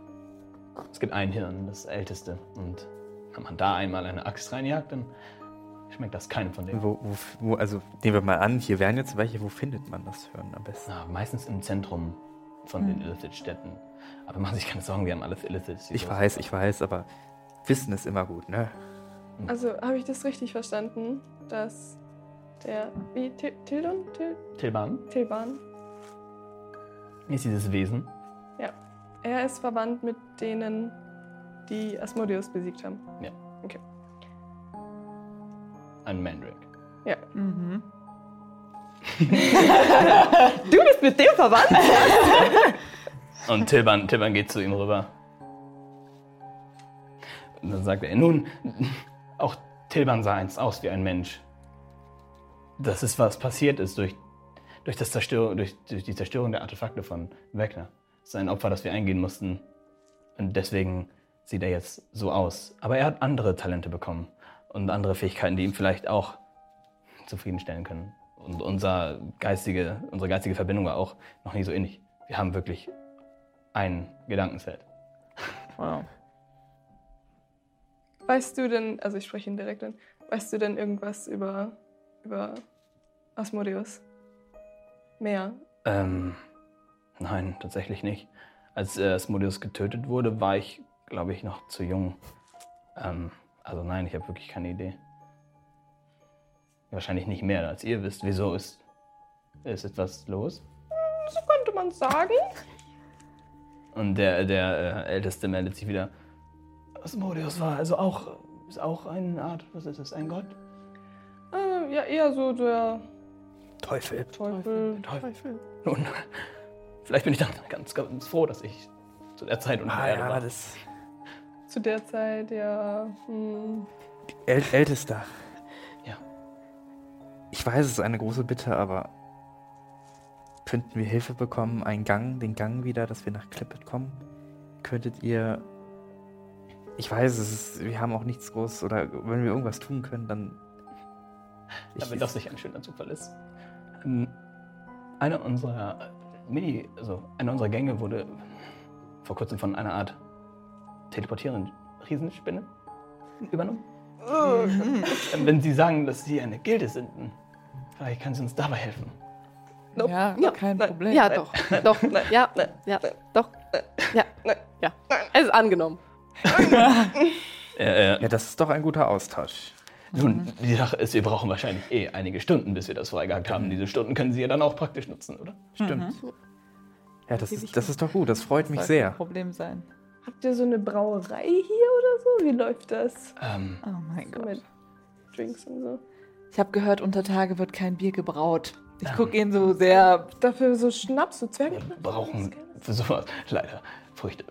Es gibt ein Hirn, das älteste. Und wenn man da einmal eine Axt reinjagt, dann schmeckt das keinem von denen. Wo, wo, wo, also nehmen wir mal an, hier wären jetzt welche. Wo findet man das Hirn am besten? Na, meistens im Zentrum von den Illithid-Städten. Aber machen Sie sich keine Sorgen, wir haben alles Illithids. Ich weiß, ich weiß, aber Wissen ist immer gut, ne? Also habe ich das richtig verstanden, dass der wie Til- Tildon? Til Tilban Tilban? ist dieses Wesen. Ja. Er ist verwandt mit denen, die Asmodeus besiegt haben. Ein Mandrake. Ja. Mhm. Du bist mit dem verwandt? Und Tilban, Tilban geht zu ihm rüber. Und dann sagt er, nun, auch Tilban sah einst aus wie ein Mensch. Das ist, was passiert ist durch, durch, das Zerstörung, durch, durch die Zerstörung der Artefakte von Wegner. Das ist ein Opfer, das wir eingehen mussten. Und deswegen sieht er jetzt so aus. Aber er hat andere Talente bekommen und andere Fähigkeiten, die ihm vielleicht auch zufriedenstellen können. Und unser geistige, unsere geistige Verbindung war auch noch nie so innig. Wir haben wirklich ein Gedankenfeld. Wow. Weißt du denn, also ich spreche ihn direkt an, weißt du denn irgendwas über, über Asmodeus? Mehr? Ähm, nein, tatsächlich nicht. Als äh, Asmodeus getötet wurde, war ich, glaube ich, noch zu jung. Ähm, also nein, ich habe wirklich keine Idee. Wahrscheinlich nicht mehr, als ihr wisst. Wieso ist, ist etwas los? So könnte man sagen. Und der, der äh, Älteste meldet sich wieder. Asmodeus war also auch, ist auch eine Art, was ist das, ein Gott? Äh, ja, eher so der Teufel. Teufel. Teufel. Nun, vielleicht bin ich dann ganz, ganz froh, dass ich zu der Zeit unter Ah Erde ja, war. das Zu der Zeit, ja. Hm. äl Ältester. Ja. Ich weiß, es ist eine große Bitte, aber könnten wir Hilfe bekommen, einen Gang, den Gang wieder, dass wir nach Clippet kommen? Könntet ihr. Ich weiß, es ist, wir haben auch nichts groß oder wenn wir irgendwas tun können, dann. Damit das nicht ein schöner Zufall ist. Ähm, Eine unserer äh, Mini, also eine unserer Gänge wurde vor kurzem von einer Art teleportierenden Riesenspinne übernommen. Ähm, Wenn Sie sagen, dass Sie eine Gilde sind, dann vielleicht kann sie uns dabei helfen. Nope. Ja, Ja, kein nein. Problem. Ja, doch. Doch. Ja, ja, doch. Ja, ja. Es ist angenommen. Ja, das ist doch ein guter Austausch. Nun, die Sache ist, wir brauchen wahrscheinlich eh einige Stunden, bis wir das freigehackt haben. Diese Stunden können Sie ja dann auch praktisch nutzen, oder? Stimmt. Ja, das ist, das ist doch gut, das freut mich Soll sehr. kein Problem sein. Habt ihr so eine Brauerei hier oder so? Wie läuft das? Ähm, Oh mein So Gott. mit Drinks und so. Ich habe gehört, unter Tage wird kein Bier gebraut. Ich gucke ihn so sehr. Dafür so Schnaps, so Zwerge. wir brauchen für sowas leider Früchte.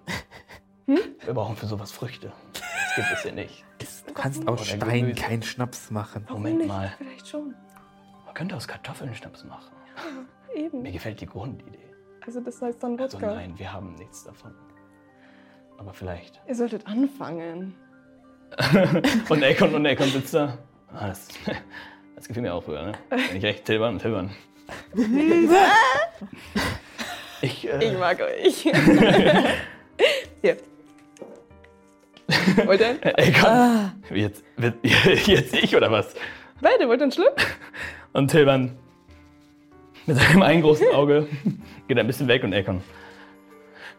Wir brauchen für sowas Früchte. Das gibt es hier nicht. Du kannst aus Stein Gemüse. keinen Schnaps machen. Moment nicht? mal. Vielleicht schon. Man könnte aus Kartoffeln Schnaps machen. Eben. Mir gefällt die Grundidee. Also das heißt dann Also Wodka. nein, wir haben nichts davon. Aber vielleicht. Ihr solltet anfangen. Und Akon und Akon sitzt da. Ah, das, das gefiel mir auch früher, ne? Bin ich recht, Tilban, Tilban. Ich, äh, Ich mag euch. hier. Wollt ihr? Akon. Jetzt, wird, jetzt ich oder was? Beide, wollt ihr einen Schluck? Und Tilban mit seinem einen großen Auge geht ein bisschen weg und Akon.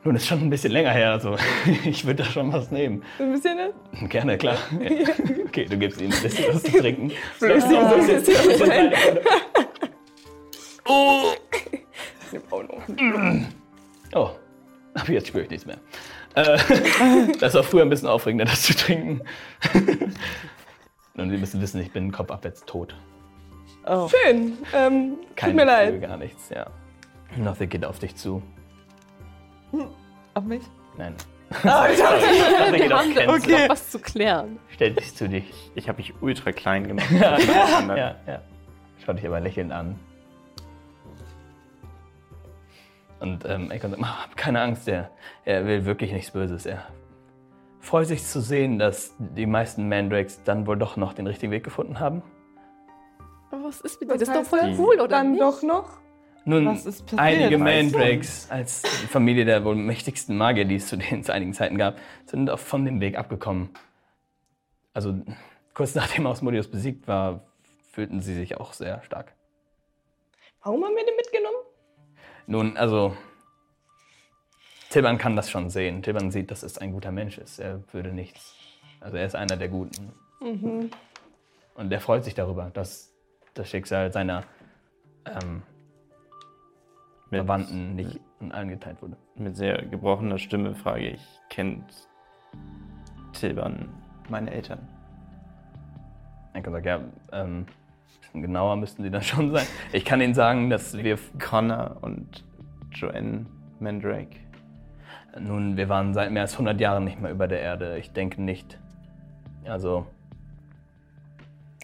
Nun, ist schon ein bisschen länger her, also ich würde da schon was nehmen. Ein bisschen, ne? Gerne, klar. Okay, du gibst ihm ein bisschen was zu trinken. Ihm so ein bisschen rein. Oh! Oh no. Oh, aber jetzt spüre ich nichts mehr. Äh, das war früher ein bisschen aufregender, das zu trinken. Und Sie müssen wissen, ich bin kopfabwärts tot. Oh. Schön. Ähm, tut mir Gefühl, leid. gar nichts, ja. Nothing geht auf dich zu. Auf mich? Nein. Oh, ich dachte, geht auf haben Ken okay. noch was zu klären. Stellt dich zu dich. Ich habe mich ultra klein gemacht. Ja, ja, ja. Schau dich aber lächelnd an. Und ähm, Akon sagt, "Ah, hab keine Angst, er, er will wirklich nichts Böses. Er freut sich zu sehen, dass die meisten Mandrakes dann wohl doch noch den richtigen Weg gefunden haben. Aber was ist mit dir? Das ist doch voll cool, oder Dann nicht? doch noch. Nun, einige? Mandrakes als die Familie der wohl mächtigsten Magier, die es zu denen zu einigen Zeiten gab, sind auch von dem Weg abgekommen. Also kurz nachdem Osmodius besiegt war, fühlten sie sich auch sehr stark. Warum haben wir den mitgenommen? Nun, also Tilban kann das schon sehen. Tilban sieht, dass es ein guter Mensch ist. Er würde nichts. Also er ist einer der Guten. Mhm. Und er freut sich darüber, dass das Schicksal seiner ähm, Verwandten nicht in allen geteilt wurde. mit sehr gebrochener Stimme frage ich, kennt Tilban meine Eltern? Er kann sagen, ja, ähm, genauer müssten sie dann schon sein. Ich kann Ihnen sagen, dass wir, Connor und Joanne Mandrake. nun, wir waren seit mehr als 100 Jahren nicht mehr über der Erde. Ich denke nicht. Also,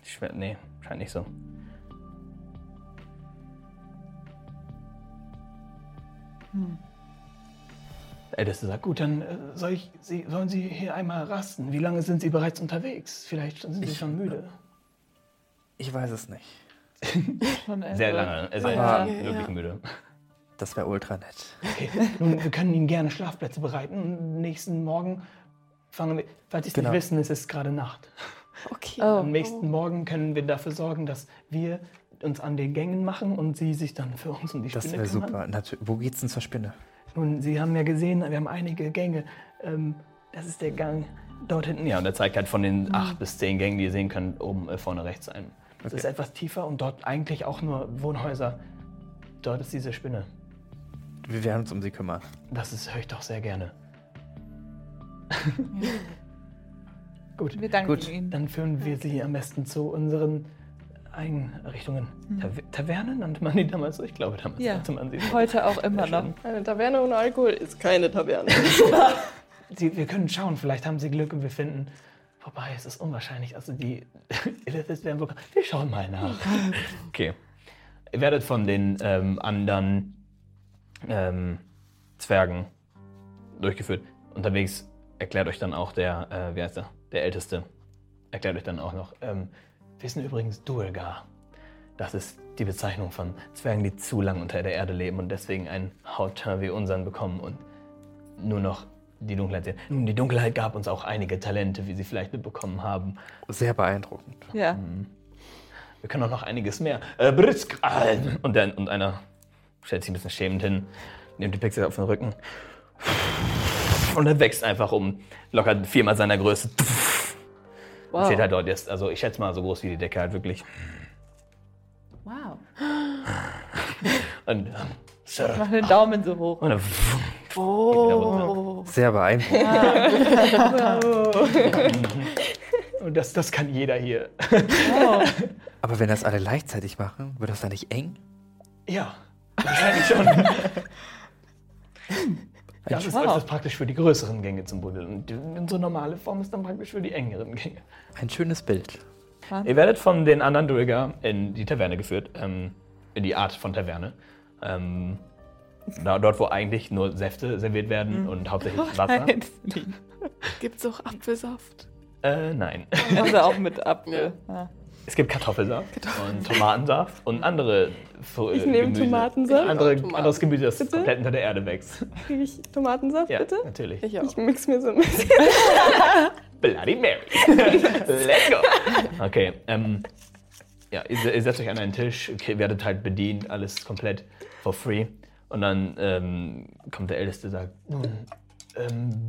ich, nee, scheint nicht so. Der Älteste sagt, gut, dann äh, soll ich, Sie, sollen Sie hier einmal rasten. Wie lange sind Sie bereits unterwegs? Vielleicht sind Sie schon müde. Ich weiß es nicht. Schon. Sehr lange, er Ja. wirklich müde. Das wäre ultra nett. Okay. Nun, wir können Ihnen gerne Schlafplätze bereiten. Nächsten Morgen fangen wir. Falls Sie es Genau. nicht wissen, es ist gerade Nacht. Okay. Oh. Am nächsten Morgen können wir dafür sorgen, dass wir uns an den Gängen machen und Sie sich dann für uns um die Das Spinne wäre kümmern. super. Natu Wo geht's denn zur Spinne? Nun, Sie haben ja gesehen, wir haben einige Gänge. Ähm, das ist der Gang dort hinten. Ja, und er zeigt halt von den acht bis zehn Gängen, die ihr sehen könnt, oben äh, vorne rechts ein. Das ist etwas tiefer und dort eigentlich auch nur Wohnhäuser. Dort ist diese Spinne. Wir werden uns um sie kümmern. Das ist, höre ich doch sehr gerne. Gut, Wir danken Gut. Ihnen. dann führen wir Sie am besten zu unseren Einrichtungen. Taver Taverne nannte man die damals so? Ich glaube, damals Ja. nannte man sie so. Heute auch immer noch. Eine Taverne ohne Alkohol ist keine Taverne. Sie, wir können schauen, vielleicht haben Sie Glück und wir finden Wobei, es ist unwahrscheinlich. Also die Illithis werden wohl... Wir schauen mal nach. Okay. Ihr werdet von den ähm, anderen ähm, Zwergen durchgeführt. Unterwegs erklärt euch dann auch der, äh, wie heißt der, der Älteste, erklärt euch dann auch noch, ähm, wir sind übrigens Duergar. Das ist die Bezeichnung von Zwergen, die zu lang unter der Erde leben und deswegen einen Hautteint wie unseren bekommen und nur noch die Dunkelheit sehen. Nun, die Dunkelheit gab uns auch einige Talente, wie Sie vielleicht mitbekommen haben. Sehr beeindruckend. Ja. Wir können auch noch einiges mehr. Äh, Brisk, äh, und, dann, und einer stellt sich ein bisschen schämend hin, nimmt die Pixel auf den Rücken und er wächst einfach um locker viermal seiner Größe. Und steht halt dort jetzt, also ich schätze mal so groß wie die Decke halt wirklich. Wow. Und, ähm, Sir, Mach den Daumen so hoch. und dann, Oh. Sehr beeindruckend. und das, das kann jeder hier. Aber wenn das alle gleichzeitig machen, wird das dann nicht eng? Ja, wahrscheinlich schon. Das ist, das ist praktisch für die größeren Gänge zum Buddeln. Und unsere normale Form ist dann praktisch für die engeren Gänge. Ein schönes Bild. Ihr werdet von den anderen Duiger in die Taverne geführt, ähm, in die Art von Taverne. Ähm, da, dort, wo eigentlich nur Säfte serviert werden und hauptsächlich Wasser. Nein. Gibt's auch Apfelsaft? Äh, nein. Also auch mit Apfel. Ja. Es gibt Kartoffelsaft und Tomatensaft und andere Fu- Ich nehme Gemüse. Tomatensaft. Andere, Tomaten. anderes Gemüse, das Bitte? komplett unter der Erde wächst. Kriege ich Tomatensaft, Ja, bitte? natürlich. Ich auch. Ich mix mir so ein bisschen. Bloody Mary. Let's go. Okay, ähm, ja, ihr, ihr setzt euch an einen Tisch, okay, werdet halt bedient, alles komplett for free. Und dann ähm, kommt der Älteste und sagt, nun, ähm,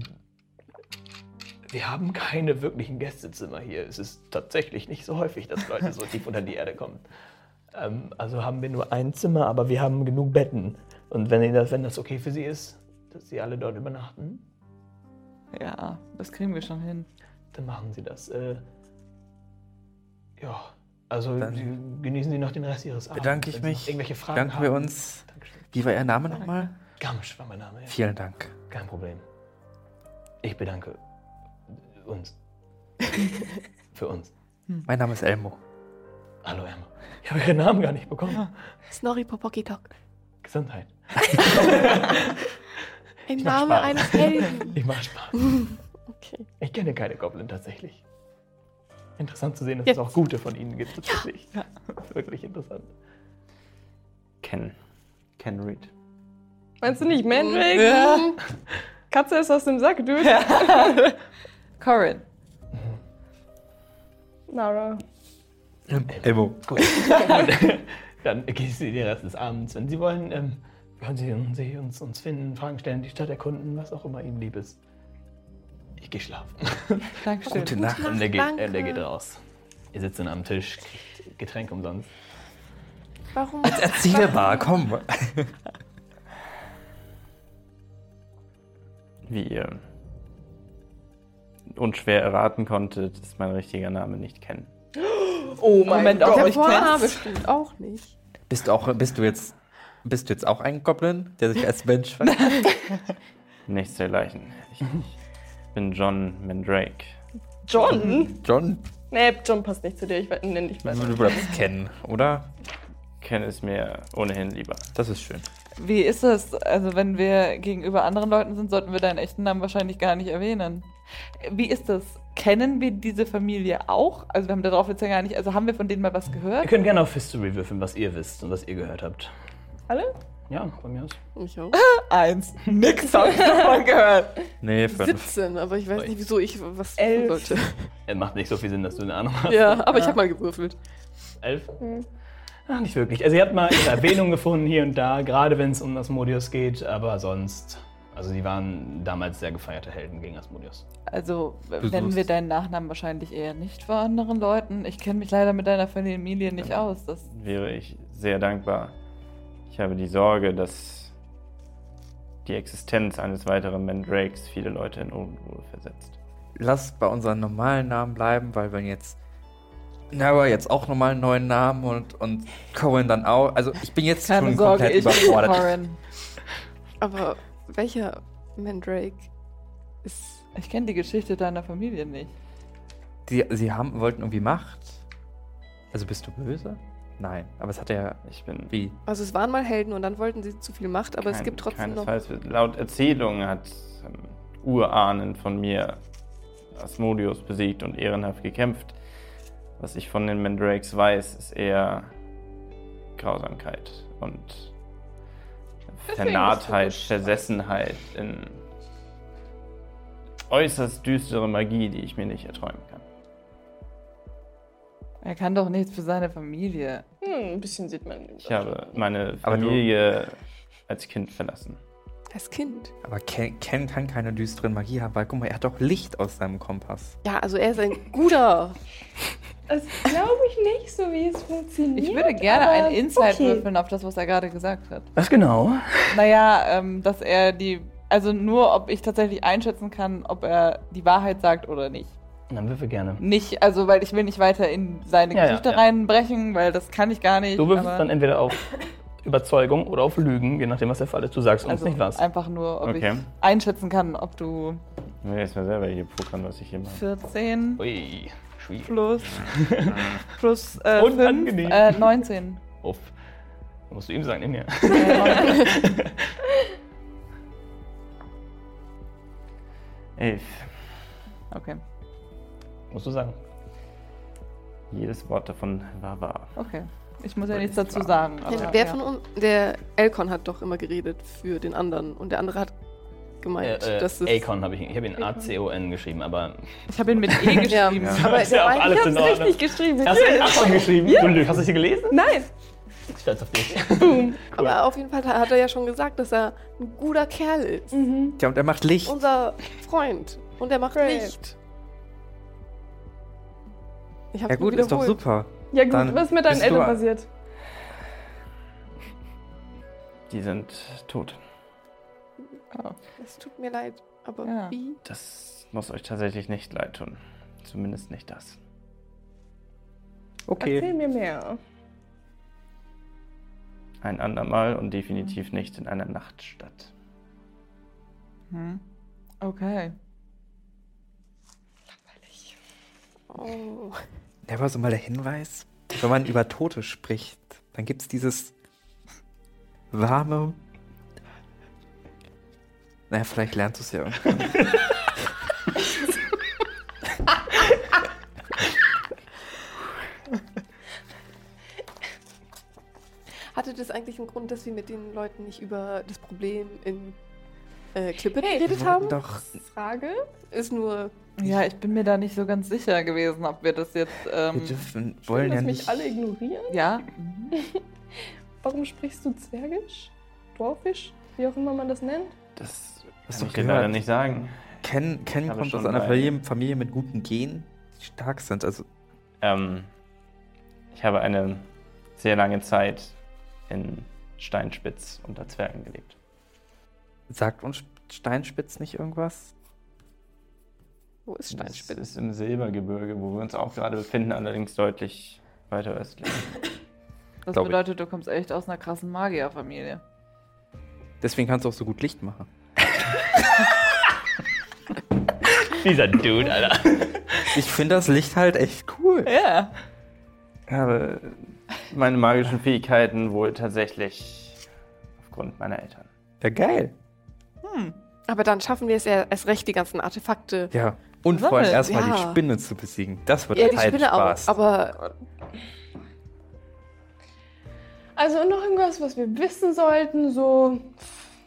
wir haben keine wirklichen Gästezimmer hier. Es ist tatsächlich nicht so häufig, dass Leute so tief unter die Erde kommen. Ähm, also haben wir nur ein Zimmer, aber wir haben genug Betten. Und wenn, das, wenn das okay für Sie ist, dass Sie alle dort übernachten, ja, das kriegen wir schon hin. dann machen Sie das. Äh, ja, also Dann Sie, genießen Sie noch den Rest Ihres Abends. bedanke ich mich. Irgendwelche Fragen Danken haben. wir uns. Dankeschön. Wie war Ihr Name nochmal? Gamsch war mein Name. Ja. Vielen Dank. Kein Problem. Ich bedanke uns. Für uns. Mein Name ist Elmo. Hallo Emma. Ich habe Ihren Namen gar nicht bekommen. Snorri Popokitok. Gesundheit. Ein mach Name Spaß. eines Helden. Ich mache Spaß. Okay. Ich kenne keine Goblin tatsächlich. Interessant zu sehen, dass Jetzt. es auch gute von ihnen gibt tatsächlich. Ja. Wirklich interessant. Ken. Ken Reed. Meinst du nicht Mandrake? Ja. Katze ist aus dem Sack, Dude. Corin. Nara. Elmo. Gut. Dann genießen Sie den Rest des Abends. Wenn Sie wollen, ähm, können Sie, Sie uns, uns finden, Fragen stellen, die Stadt erkunden, was auch immer Ihnen lieb ist. Ich gehe schlafen. Dankeschön. Gute Nacht. Und der geht, äh, der geht raus. Ihr sitzt dann am Tisch, kriegt Getränke umsonst. Warum? Erzähl mal, komm. Wie ihr unschwer erraten konntet, ist mein richtiger Name nicht Ken. Oh mein Moment, auch Der ich Vorname kenn's. stimmt auch nicht. Bist du auch, bist du jetzt, bist du jetzt auch ein Goblin, der sich als Mensch verhält? Nichts dergleichen. Ich, ich bin John Mandrake. John? John, Nee, John passt nicht zu dir. Ich nenne dich weiter. du bleibst kennen, oder? Ken ist mir ohnehin lieber. Das ist schön. Wie ist das? Also, wenn wir gegenüber anderen Leuten sind, sollten wir deinen echten Namen wahrscheinlich gar nicht erwähnen. Wie ist das? Kennen wir diese Familie auch? Also, wir haben darauf jetzt ja gar nicht. Also, haben wir von denen mal was Ihr gehört? könnt gerne auf History würfeln, was ihr wisst und was ihr gehört habt. Alle? Ja, von mir aus. Ich auch. Eins. Nix hab ich davon gehört. Nee, fünf. 17, aber ich weiß nicht, wieso ich was tun Elf. sollte. Es macht nicht so viel Sinn, dass du eine Ahnung hast. Ja, aber ich habe mal gewürfelt. Elf? Hm. Ach, nicht wirklich. Also ihr habt mal Erwähnung gefunden hier und da, gerade wenn es um Asmodeus geht, aber sonst. Also sie waren damals sehr gefeierte Helden gegen Asmodeus. Also, nennen wir deinen Nachnamen wahrscheinlich eher nicht vor anderen Leuten. Ich kenne mich leider mit deiner Familie nicht aus. Das Wäre ich sehr dankbar. Ich habe die Sorge, dass die Existenz eines weiteren Mandrakes viele Leute in Unruhe versetzt. Lass bei unseren normalen Namen bleiben, weil wir jetzt. Na, aber jetzt auch nochmal einen neuen Namen und, und Cohen dann auch. Also ich bin jetzt keine schon Sorge, komplett ich bin überfordert. Corin. Aber welcher Mandrake ist. Ich kenne die Geschichte deiner Familie nicht. Sie, sie haben, wollten irgendwie Macht. Also bist du böse? Nein, aber es hat ja. Ich bin. Wie? Also es waren mal Helden und dann wollten sie zu viel Macht, aber es kein- gibt trotzdem noch. Laut Erzählung hat ähm, Urahnen von mir Asmodeus besiegt und ehrenhaft gekämpft. Was ich von den Mandrakes weiß, ist eher Grausamkeit und Du Versessenheit in äußerst düstere Magie, die ich mir nicht erträumen kann. Er kann doch nichts für seine Familie. Hm, ein bisschen sieht man. Ich habe meine Familie als Kind verlassen. Als Kind. Aber Ken, Ken kann keine düsteren Magie haben, weil guck mal, er hat doch Licht aus seinem Kompass. Ja, also er ist ein guter. Das glaube ich nicht, so wie es funktioniert. Ich würde gerne einen Insight okay. würfeln auf das, was er gerade gesagt hat. Was genau? Naja, ähm, dass er die. Also nur, ob ich tatsächlich einschätzen kann, ob er die Wahrheit sagt oder nicht. Dann würfel gerne. Nicht, also weil ich will nicht weiter in seine Ja, ja, Geschichte ja. reinbrechen, weil das kann ich gar nicht. Du würfelst aber- dann entweder auf Überzeugung oder auf Lügen, je nachdem, was der Fall ist. Du sagst uns also nicht was. einfach nur, ob Okay. ich einschätzen kann, ob du Ich will jetzt mal selber hier pokern, was ich hier mache. 14 Ui, schwierig. plus plus äh, Unangenehm. 5, äh, 19. Uff. Musst du ihm sagen, nicht mir. Äh, Elf. okay, Musst du sagen. Jedes Wort davon war wahr. okay. Ich muss ja nichts es dazu sagen. Ja, aber, wer ja. von uns. Der Elkon hat doch immer geredet für den anderen und der andere hat gemeint, Äh, dass es. äh, Acon habe ich, ich habe ihn A-C-O-N geschrieben, aber Ich habe ihn mit E geschrieben. Ja. Aber ist ja auch alles in Ich hab's Ordnung. richtig geschrieben. Hast du Acon geschrieben? Du Lüg, hast du sie gelesen? Nein. Stolz auf dich. Aber auf jeden Fall hat er ja schon gesagt, dass er ein guter Kerl ist. Ja, und er macht Licht. Unser Freund. Und er macht Great. Licht. Ich Ja gut, ist doch super. Ja gut, Dann was ist mit deinen Eltern passiert? Die sind tot. Es tut mir leid, aber Ja. wie? Das muss euch tatsächlich nicht leid tun. Zumindest nicht das. Okay. Erzähl mir mehr. Ein andermal und definitiv nicht in einer Nachtstadt. Hm. Okay. Oh. Der war so mal der Hinweis, wenn man über Tote spricht, dann gibt es dieses warme. Naja, vielleicht lernst du es ja irgendwann. Hatte das eigentlich einen Grund, dass wir mit den Leuten nicht über das Problem in äh, Klippe Hey, geredet haben? Doch, Frage? Ist nur. Ja, ich bin mir da nicht so ganz sicher gewesen, ob wir das jetzt. wir Ähm, dürfen, wollen Dass ja mich nicht. alle ignorieren? ja. Warum sprichst du Zwergisch? Dwarfisch? Wie auch immer man das nennt? Das Hast kann du leider nicht sagen. Ken, Ken kommt aus einer Familie, Familie mit guten Genen, die stark sind. Also, Ähm, ich habe eine sehr lange Zeit in Steinspitz unter Zwergen gelebt. Sagt uns Steinspitz nicht irgendwas? Wo ist Das Steinspitz? ist im Silbergebirge, wo wir uns auch gerade befinden, allerdings deutlich weiter östlich. Das Glaub ich. bedeutet, du kommst echt aus einer krassen Magierfamilie. Deswegen kannst du auch so gut Licht machen. Dieser Dude, Alter. Ich finde das Licht halt echt cool. Ja. Ich habe meine magischen Fähigkeiten wohl tatsächlich aufgrund meiner Eltern. Ja, geil. Aber dann schaffen wir es ja erst recht, die ganzen Artefakte. Ja. Und vor allem Sammeln, erstmal die ja. Spinne zu besiegen. Das wird Ja, die halt Spinne Spaß. auch. Aber Also noch irgendwas, was wir wissen sollten, so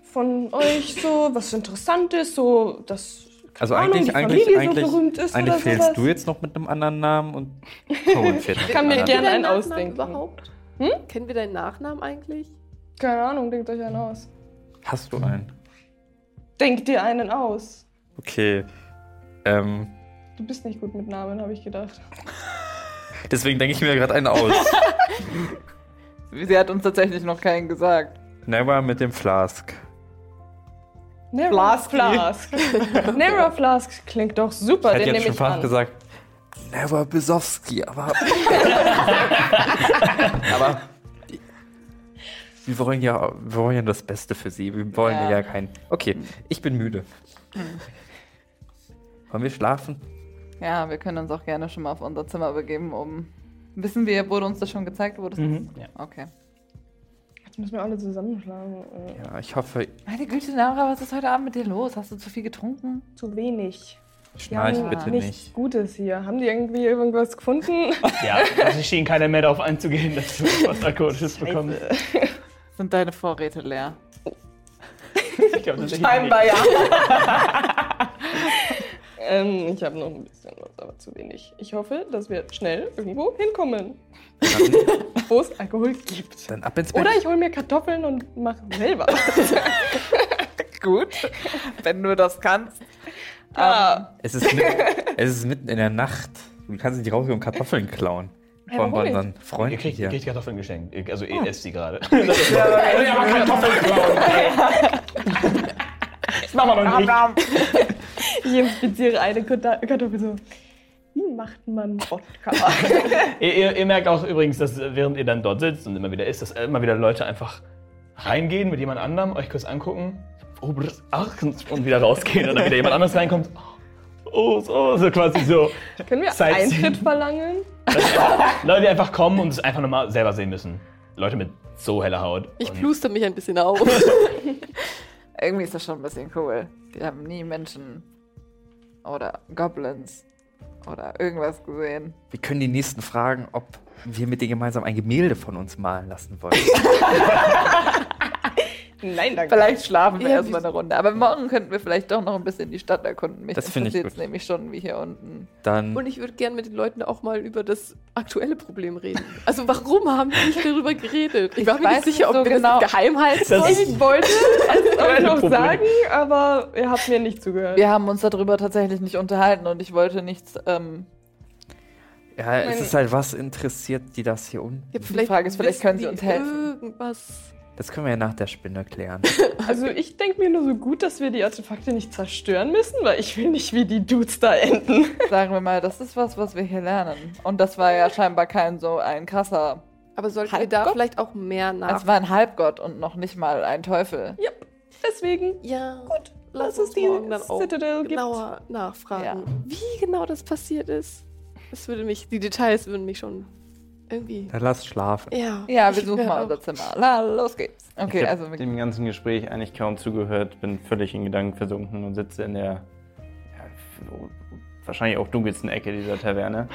von euch, so was Interessantes, so das. Also Ahnung, eigentlich, die eigentlich, eigentlich, so berühmt ist eigentlich oder fehlst sowas. du jetzt noch mit einem anderen Namen und Cohen fehlt Ich kann mir gerne einen ausdenken. überhaupt? Hm? Kennen wir deinen Nachnamen eigentlich? Keine Ahnung, denkt euch einen aus. Hast du einen? Denkt dir einen aus. Okay. Ähm, Du bist nicht gut mit Namen, habe ich gedacht. deswegen denke ich mir gerade einen aus. Sie hat uns tatsächlich noch keinen gesagt. Never mit dem Flask. Never Flasky. Flask. Never Flask klingt doch super, Ich hätte den nehme schon ich fast an. gesagt, Never Besowski, aber. aber. Wir wollen, ja, wir wollen ja das Beste für sie. Wir wollen ja, Ja. kein. Okay, ich bin müde. Wollen wir schlafen? Ja, wir können uns auch gerne schon mal auf unser Zimmer begeben, um. Wissen wir, wurde uns das schon gezeigt? Wo das Mhm, ist? ja. Okay. Jetzt müssen wir alle zusammenschlagen. Äh, Ja, ich hoffe, Meine Güte, Laura, was ist heute Abend mit dir los? Hast du zu viel getrunken? Zu wenig. schnarch Ja, bitte nichts nicht. Gutes hier. Haben die irgendwie irgendwas gefunden? Ja, also schien keiner mehr darauf einzugehen, dass du was Alkoholisches bekommst. Sind deine Vorräte leer? Ich glaub, Scheinbar ja. ähm, ich habe noch ein bisschen was, aber zu wenig. Ich hoffe, dass wir schnell irgendwo hinkommen, wo es Alkohol gibt. Dann ab ins Bett. Oder ich hole mir Kartoffeln und mache selber. Gut, wenn du das kannst. Ja. Es ist, mitten, es ist mitten in der Nacht. Du kannst nicht rausgehen und Kartoffeln klauen. Ja, Von warum unseren Ihr Freunden kriegt, hier. kriegt Kartoffeln geschenkt. Also, Ah. ihr esst sie gerade. ja, aber Kartoffeln klauen. Das machen wir noch nicht. Ich inspiziere eine Kartoffel so. Wie macht man Wodka? Ihr, ihr, ihr merkt auch übrigens, dass äh, während ihr dann dort sitzt und immer wieder isst, dass immer wieder Leute einfach reingehen mit jemand anderem, euch kurz angucken, oh, und wieder rausgehen und dann wieder jemand anderes reinkommt. Oh, so, so quasi so. Können wir Sightseeing. Eintritt verlangen? Leute, die einfach kommen und es einfach nochmal selber sehen müssen. Leute mit so heller Haut. Ich pluster mich ein bisschen auf. Irgendwie ist das schon ein bisschen cool. Wir haben nie Menschen oder Goblins oder irgendwas gesehen. Wir können die nächsten fragen, ob wir mit denen gemeinsam ein Gemälde von uns malen lassen wollen. Nein, danke. Vielleicht schlafen wir Ja, erstmal eine Runde. Aber morgen könnten wir vielleicht doch noch ein bisschen die Stadt erkunden. Mich Das finde ich gut. nämlich schon, wie hier unten. Dann Und ich würde gerne mit den Leuten auch mal über das aktuelle Problem reden. Also warum haben die nicht darüber geredet? Ich war mir weiß nicht sicher, ob so wir genau. das geheim halten Das Ich wollte es noch Problem. sagen, aber ihr habt mir nicht zugehört. Wir haben uns darüber tatsächlich nicht unterhalten und ich wollte nichts. Ähm, Ja, es Mein- ist halt, was interessiert die das hier unten? Ja, Die Frage ist, vielleicht können sie uns helfen. Irgendwas. Das können wir ja nach der Spinne klären. Also ich denke mir nur so gut, dass wir die Artefakte nicht zerstören müssen, weil ich will nicht wie die Dudes da enden. sagen wir mal, das ist was, was wir hier lernen. Und das war ja scheinbar kein so ein krasser. Aber sollten wir da Halbgott? vielleicht auch mehr nach... Es war ein Halbgott und noch nicht mal ein Teufel. Deswegen, ja, gut, lass dass uns die Citadel gibt. genauer nachfragen. Ja. Wie genau das passiert ist. Das würde mich, die Details würden mich schon irgendwie... Dann lass schlafen. Ja, Ja, wir suchen mal unser Zimmer. La, los geht's. Okay, ich also dem ganzen Gespräch eigentlich kaum zugehört, bin völlig in Gedanken versunken und sitze in der ja, wahrscheinlich auch dunkelsten Ecke dieser Taverne.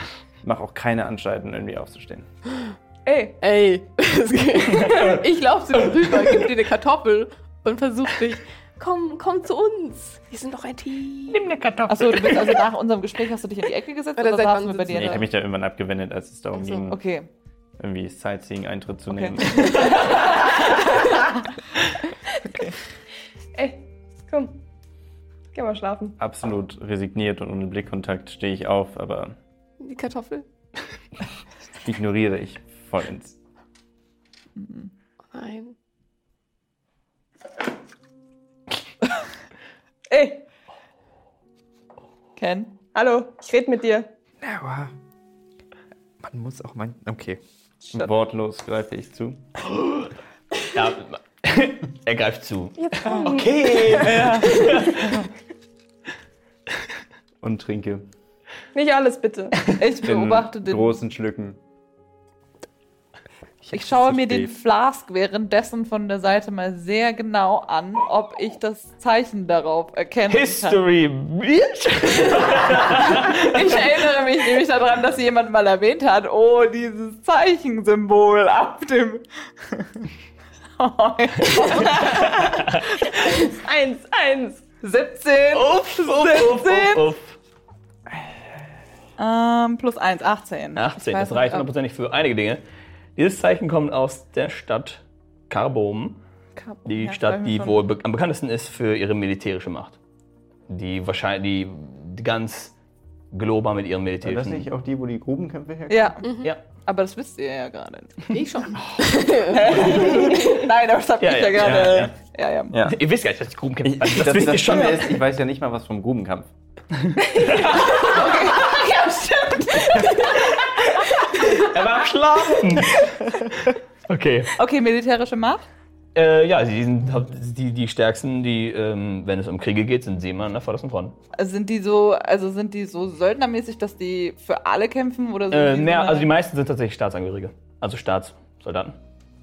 Mach auch keine Anstalten, irgendwie aufzustehen. Ey, Ey, ich laufe zu dir rüber, gib dir eine Kartoffel und versuch dich. Komm, komm zu uns. Wir sind doch ein Team. Nimm eine Kartoffel. Achso, du bist also nach unserem Gespräch hast du dich in die Ecke gesetzt Oder oder, saßen wir bei dir? Nee, ich habe mich da irgendwann abgewendet, als es darum ging, Okay. irgendwie Sightseeing-Eintritt zu Okay. nehmen. ey, komm. Geh mal schlafen. Absolut resigniert und ohne Blickkontakt stehe ich auf, aber Die Kartoffel? ignoriere ich vollends. Nein. Ey, Ken? hallo, ich rede mit dir. Aber man muss auch mein. Okay. Wortlos greife ich zu. Ja, er greift zu. Und trinke. Nicht alles, bitte. Ich beobachte in den. großen Schlücken. Ich schaue zu mir den. Flask währenddessen von der Seite mal sehr genau an, ob ich das Zeichen darauf erkennen kann. History, bitch! Ich erinnere mich nämlich daran, dass jemand mal erwähnt hat, oh, dieses Zeichensymbol auf dem. Eins, eins. 17. Uff, uff, uff, 17. uff, uff. Ähm, plus 1, 18. 18, Ich weiß das reicht hundertprozentig für einige Dinge. Dieses Zeichen kommt aus der Stadt Karbom, Kap- die ja, Stadt, die schon. wohl be am bekanntesten ist für ihre militärische Macht. Die wahrscheinlich, die, ganz global mit ihren War das militärischen... nicht auch die, wo die Grubenkämpfe herkommen? Ja, Ja, aber das wisst ihr ja gerade nicht. Ich schon. Nein, das hab Ja, ich ja, ja, gerade. ja, Ja, ja. Ja. ihr wisst gar nicht, was die Grubenkämpfe Ich, Das, das, wisst ihr das schon. Schlimme ist, ich weiß ja nicht mal was vom Grubenkampf. Er war am Schlafen! okay. Okay, militärische Macht. Äh, ja, sie sind die, die stärksten, die, ähm, wenn es um Kriege geht, sind sie immer an der vordersten Front. Also sind die so, also sind die so söldnermäßig, dass die für alle kämpfen oder sind Äh, die mehr, so also die meisten sind tatsächlich Staatsangehörige. Also Staatssoldaten.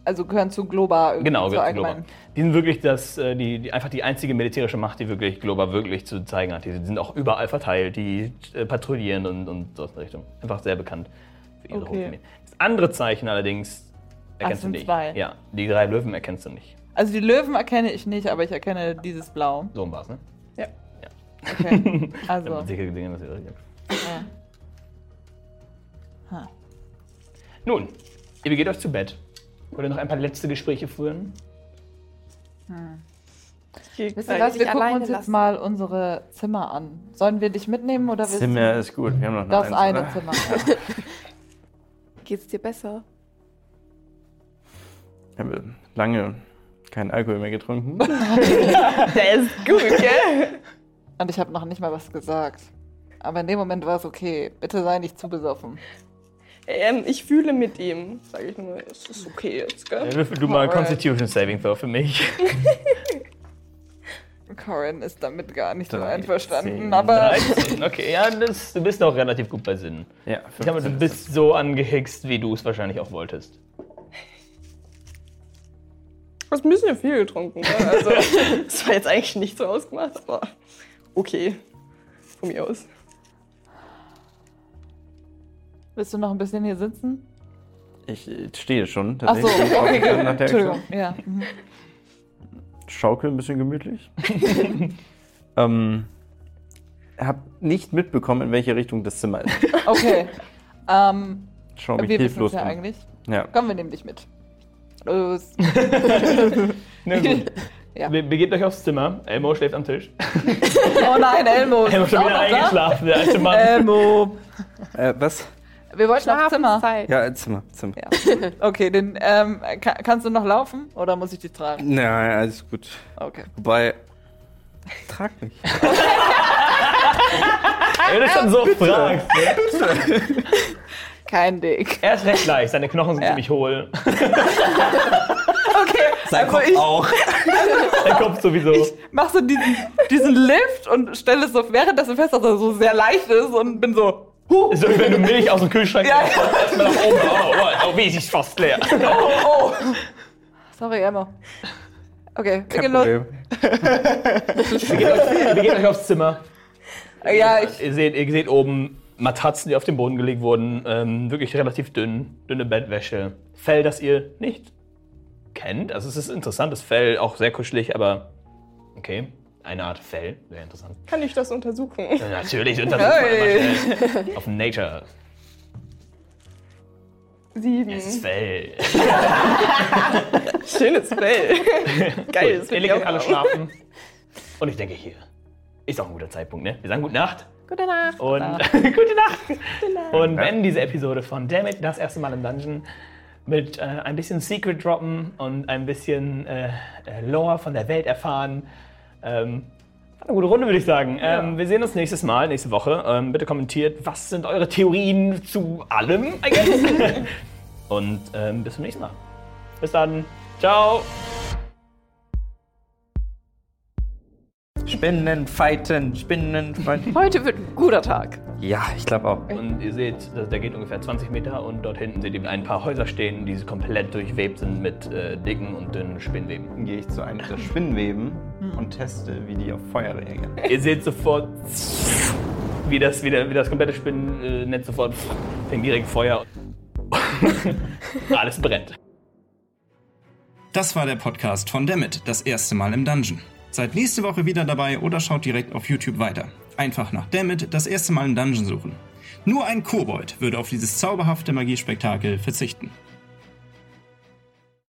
also gehören zu Globa irgendwie Genau, zu Globa. allgemeinen. Die sind wirklich das, äh, die, die, einfach die einzige militärische Macht, die wirklich Globa wirklich zu zeigen hat. Die sind auch überall verteilt, die äh, patrouillieren und, und so in der Richtung. Einfach sehr bekannt für ihre Okay. Das andere Zeichen allerdings erkennst du sind nicht. zwei. Ja, die drei Löwen erkennst du nicht. Also die Löwen erkenne ich nicht, aber ich erkenne dieses Blau. So war's, ne? Okay. Ich Also. hab sicher gesehen, was ihr richtig Ja. Nun, ihr begeht euch zu Bett. Wollt ihr noch ein paar letzte Gespräche führen? Wisst ihr was, wir gucken uns jetzt mal unsere Zimmer an. Sollen wir dich mitnehmen oder willst Zimmer du ist gut. Wir haben noch das eins, eine oder? Zimmer? Geht's dir besser? Ich habe lange keinen Alkohol mehr getrunken. Der ist gut, gell? Und ich habe noch nicht mal was gesagt. Aber in dem Moment war es okay. Bitte sei nicht zu besoffen. Ähm, ich fühle mit ihm. Sag ich nur, es ist okay jetzt, gell? Ja, würfel du mal Alright. Constitution Saving Throw für mich. Corin ist damit gar nicht so 13. einverstanden. Aber 13. Okay, ja, das, du bist noch relativ gut bei Sinnen. Ja, Ich glaube, du 15 bist so angehickst, wie du es wahrscheinlich auch wolltest. Du hast ein bisschen viel getrunken. Ne? Also, das war jetzt eigentlich nicht so ausgemacht, aber okay. Von mir aus. willst du noch ein bisschen hier sitzen? Ich stehe schon. Ach so, tatsächlich. okay, gut. Nach der Entschuldigung. Ja. mhm. Schaukel ein bisschen gemütlich. ähm, hab nicht mitbekommen, in welche Richtung das Zimmer ist. Okay. Ähm, Schau mich wir hilflos ja um. eigentlich. Ja. Komm, wir nehmen dich mit. Los. Na gut. Ja. Be begebt euch aufs Zimmer. Elmo schläft am Tisch. Oh nein, Elmo. Elmo ist schon wieder eingeschlafen, der alte Mann. Elmo. Äh, was? Wir wollten aufs Zimmer. Schlafenszeit. Ja, Zimmer, Zimmer. Ja. Okay, den, ähm, ka kannst du noch laufen oder muss ich dich tragen? Na, alles gut. Okay. Wobei, trag mich. Wenn du schon so fragst. Ne? Kein Dick. Er ist recht leicht, seine Knochen sind Ja. ziemlich hohl. Okay, Sein also Kopf ich auch. Der Kopf sowieso. mach so diesen, diesen Lift und stelle es so währenddessen fest, dass er so sehr leicht ist und bin so, huh, Ist so, wie wenn du Milch aus dem Kühlschrank Ja, erstmal nach oben. Oh, oh, oh, wie ist fast leer. oh, oh. Sorry, Elmo. Okay, wir gehen los. Problem. Begebt euch, begebt euch aufs Zimmer. Ja, ich, Ihr seht, ihr seht oben Matratzen, die auf den Boden gelegt wurden. Ähm, wirklich relativ dünn. Dünne Bettwäsche. Fell, das ihr nicht kennt. Also es ist interessantes Fell, auch sehr kuschelig, aber okay. Eine Art Fell, sehr interessant. Kann ich das untersuchen? Ja, natürlich, untersucht man Hey. immer schnell. Auf Nature. Sieben. Es ist Fell. Schönes Fell. Geil, das Ihr auch alle schlafen. Und ich denke, hier ist auch ein guter Zeitpunkt, ne? Wir sagen Gute Nacht. Gute Nacht. Und gute Nacht. Und beenden diese Episode von Dammit, das erste Mal im Dungeon, mit äh, ein bisschen Secret droppen und ein bisschen äh, äh, Lore von der Welt erfahren. Ähm, war eine gute Runde, würde ich sagen. Ähm, wir sehen uns nächstes Mal, nächste Woche. Ähm, bitte kommentiert, was sind eure Theorien zu allem, I guess. und ähm, bis zum nächsten Mal. Bis dann. Ciao. Spinnen, fighten, Spinnen, fighten. Heute wird ein guter Tag. Ja, ich glaube auch. Und ihr seht, der geht ungefähr 20 Meter und dort hinten seht ihr ein paar Häuser stehen, die komplett durchwebt sind mit äh, dicken und dünnen Spinnweben. Dann gehe ich zu einem der Spinnweben und teste, wie die auf Feuer reagieren. Ihr seht sofort, wie das, wie der, wie das komplette Spinnennetz sofort fängt direkt Feuer. Alles brennt. Das war der Podcast von Dammit, das erste Mal im Dungeon. Seid nächste Woche wieder dabei oder schaut direkt auf YouTube weiter. Einfach nach Dammit, das erste Mal im Dungeon suchen. Nur ein Kobold würde auf dieses zauberhafte Magiespektakel verzichten.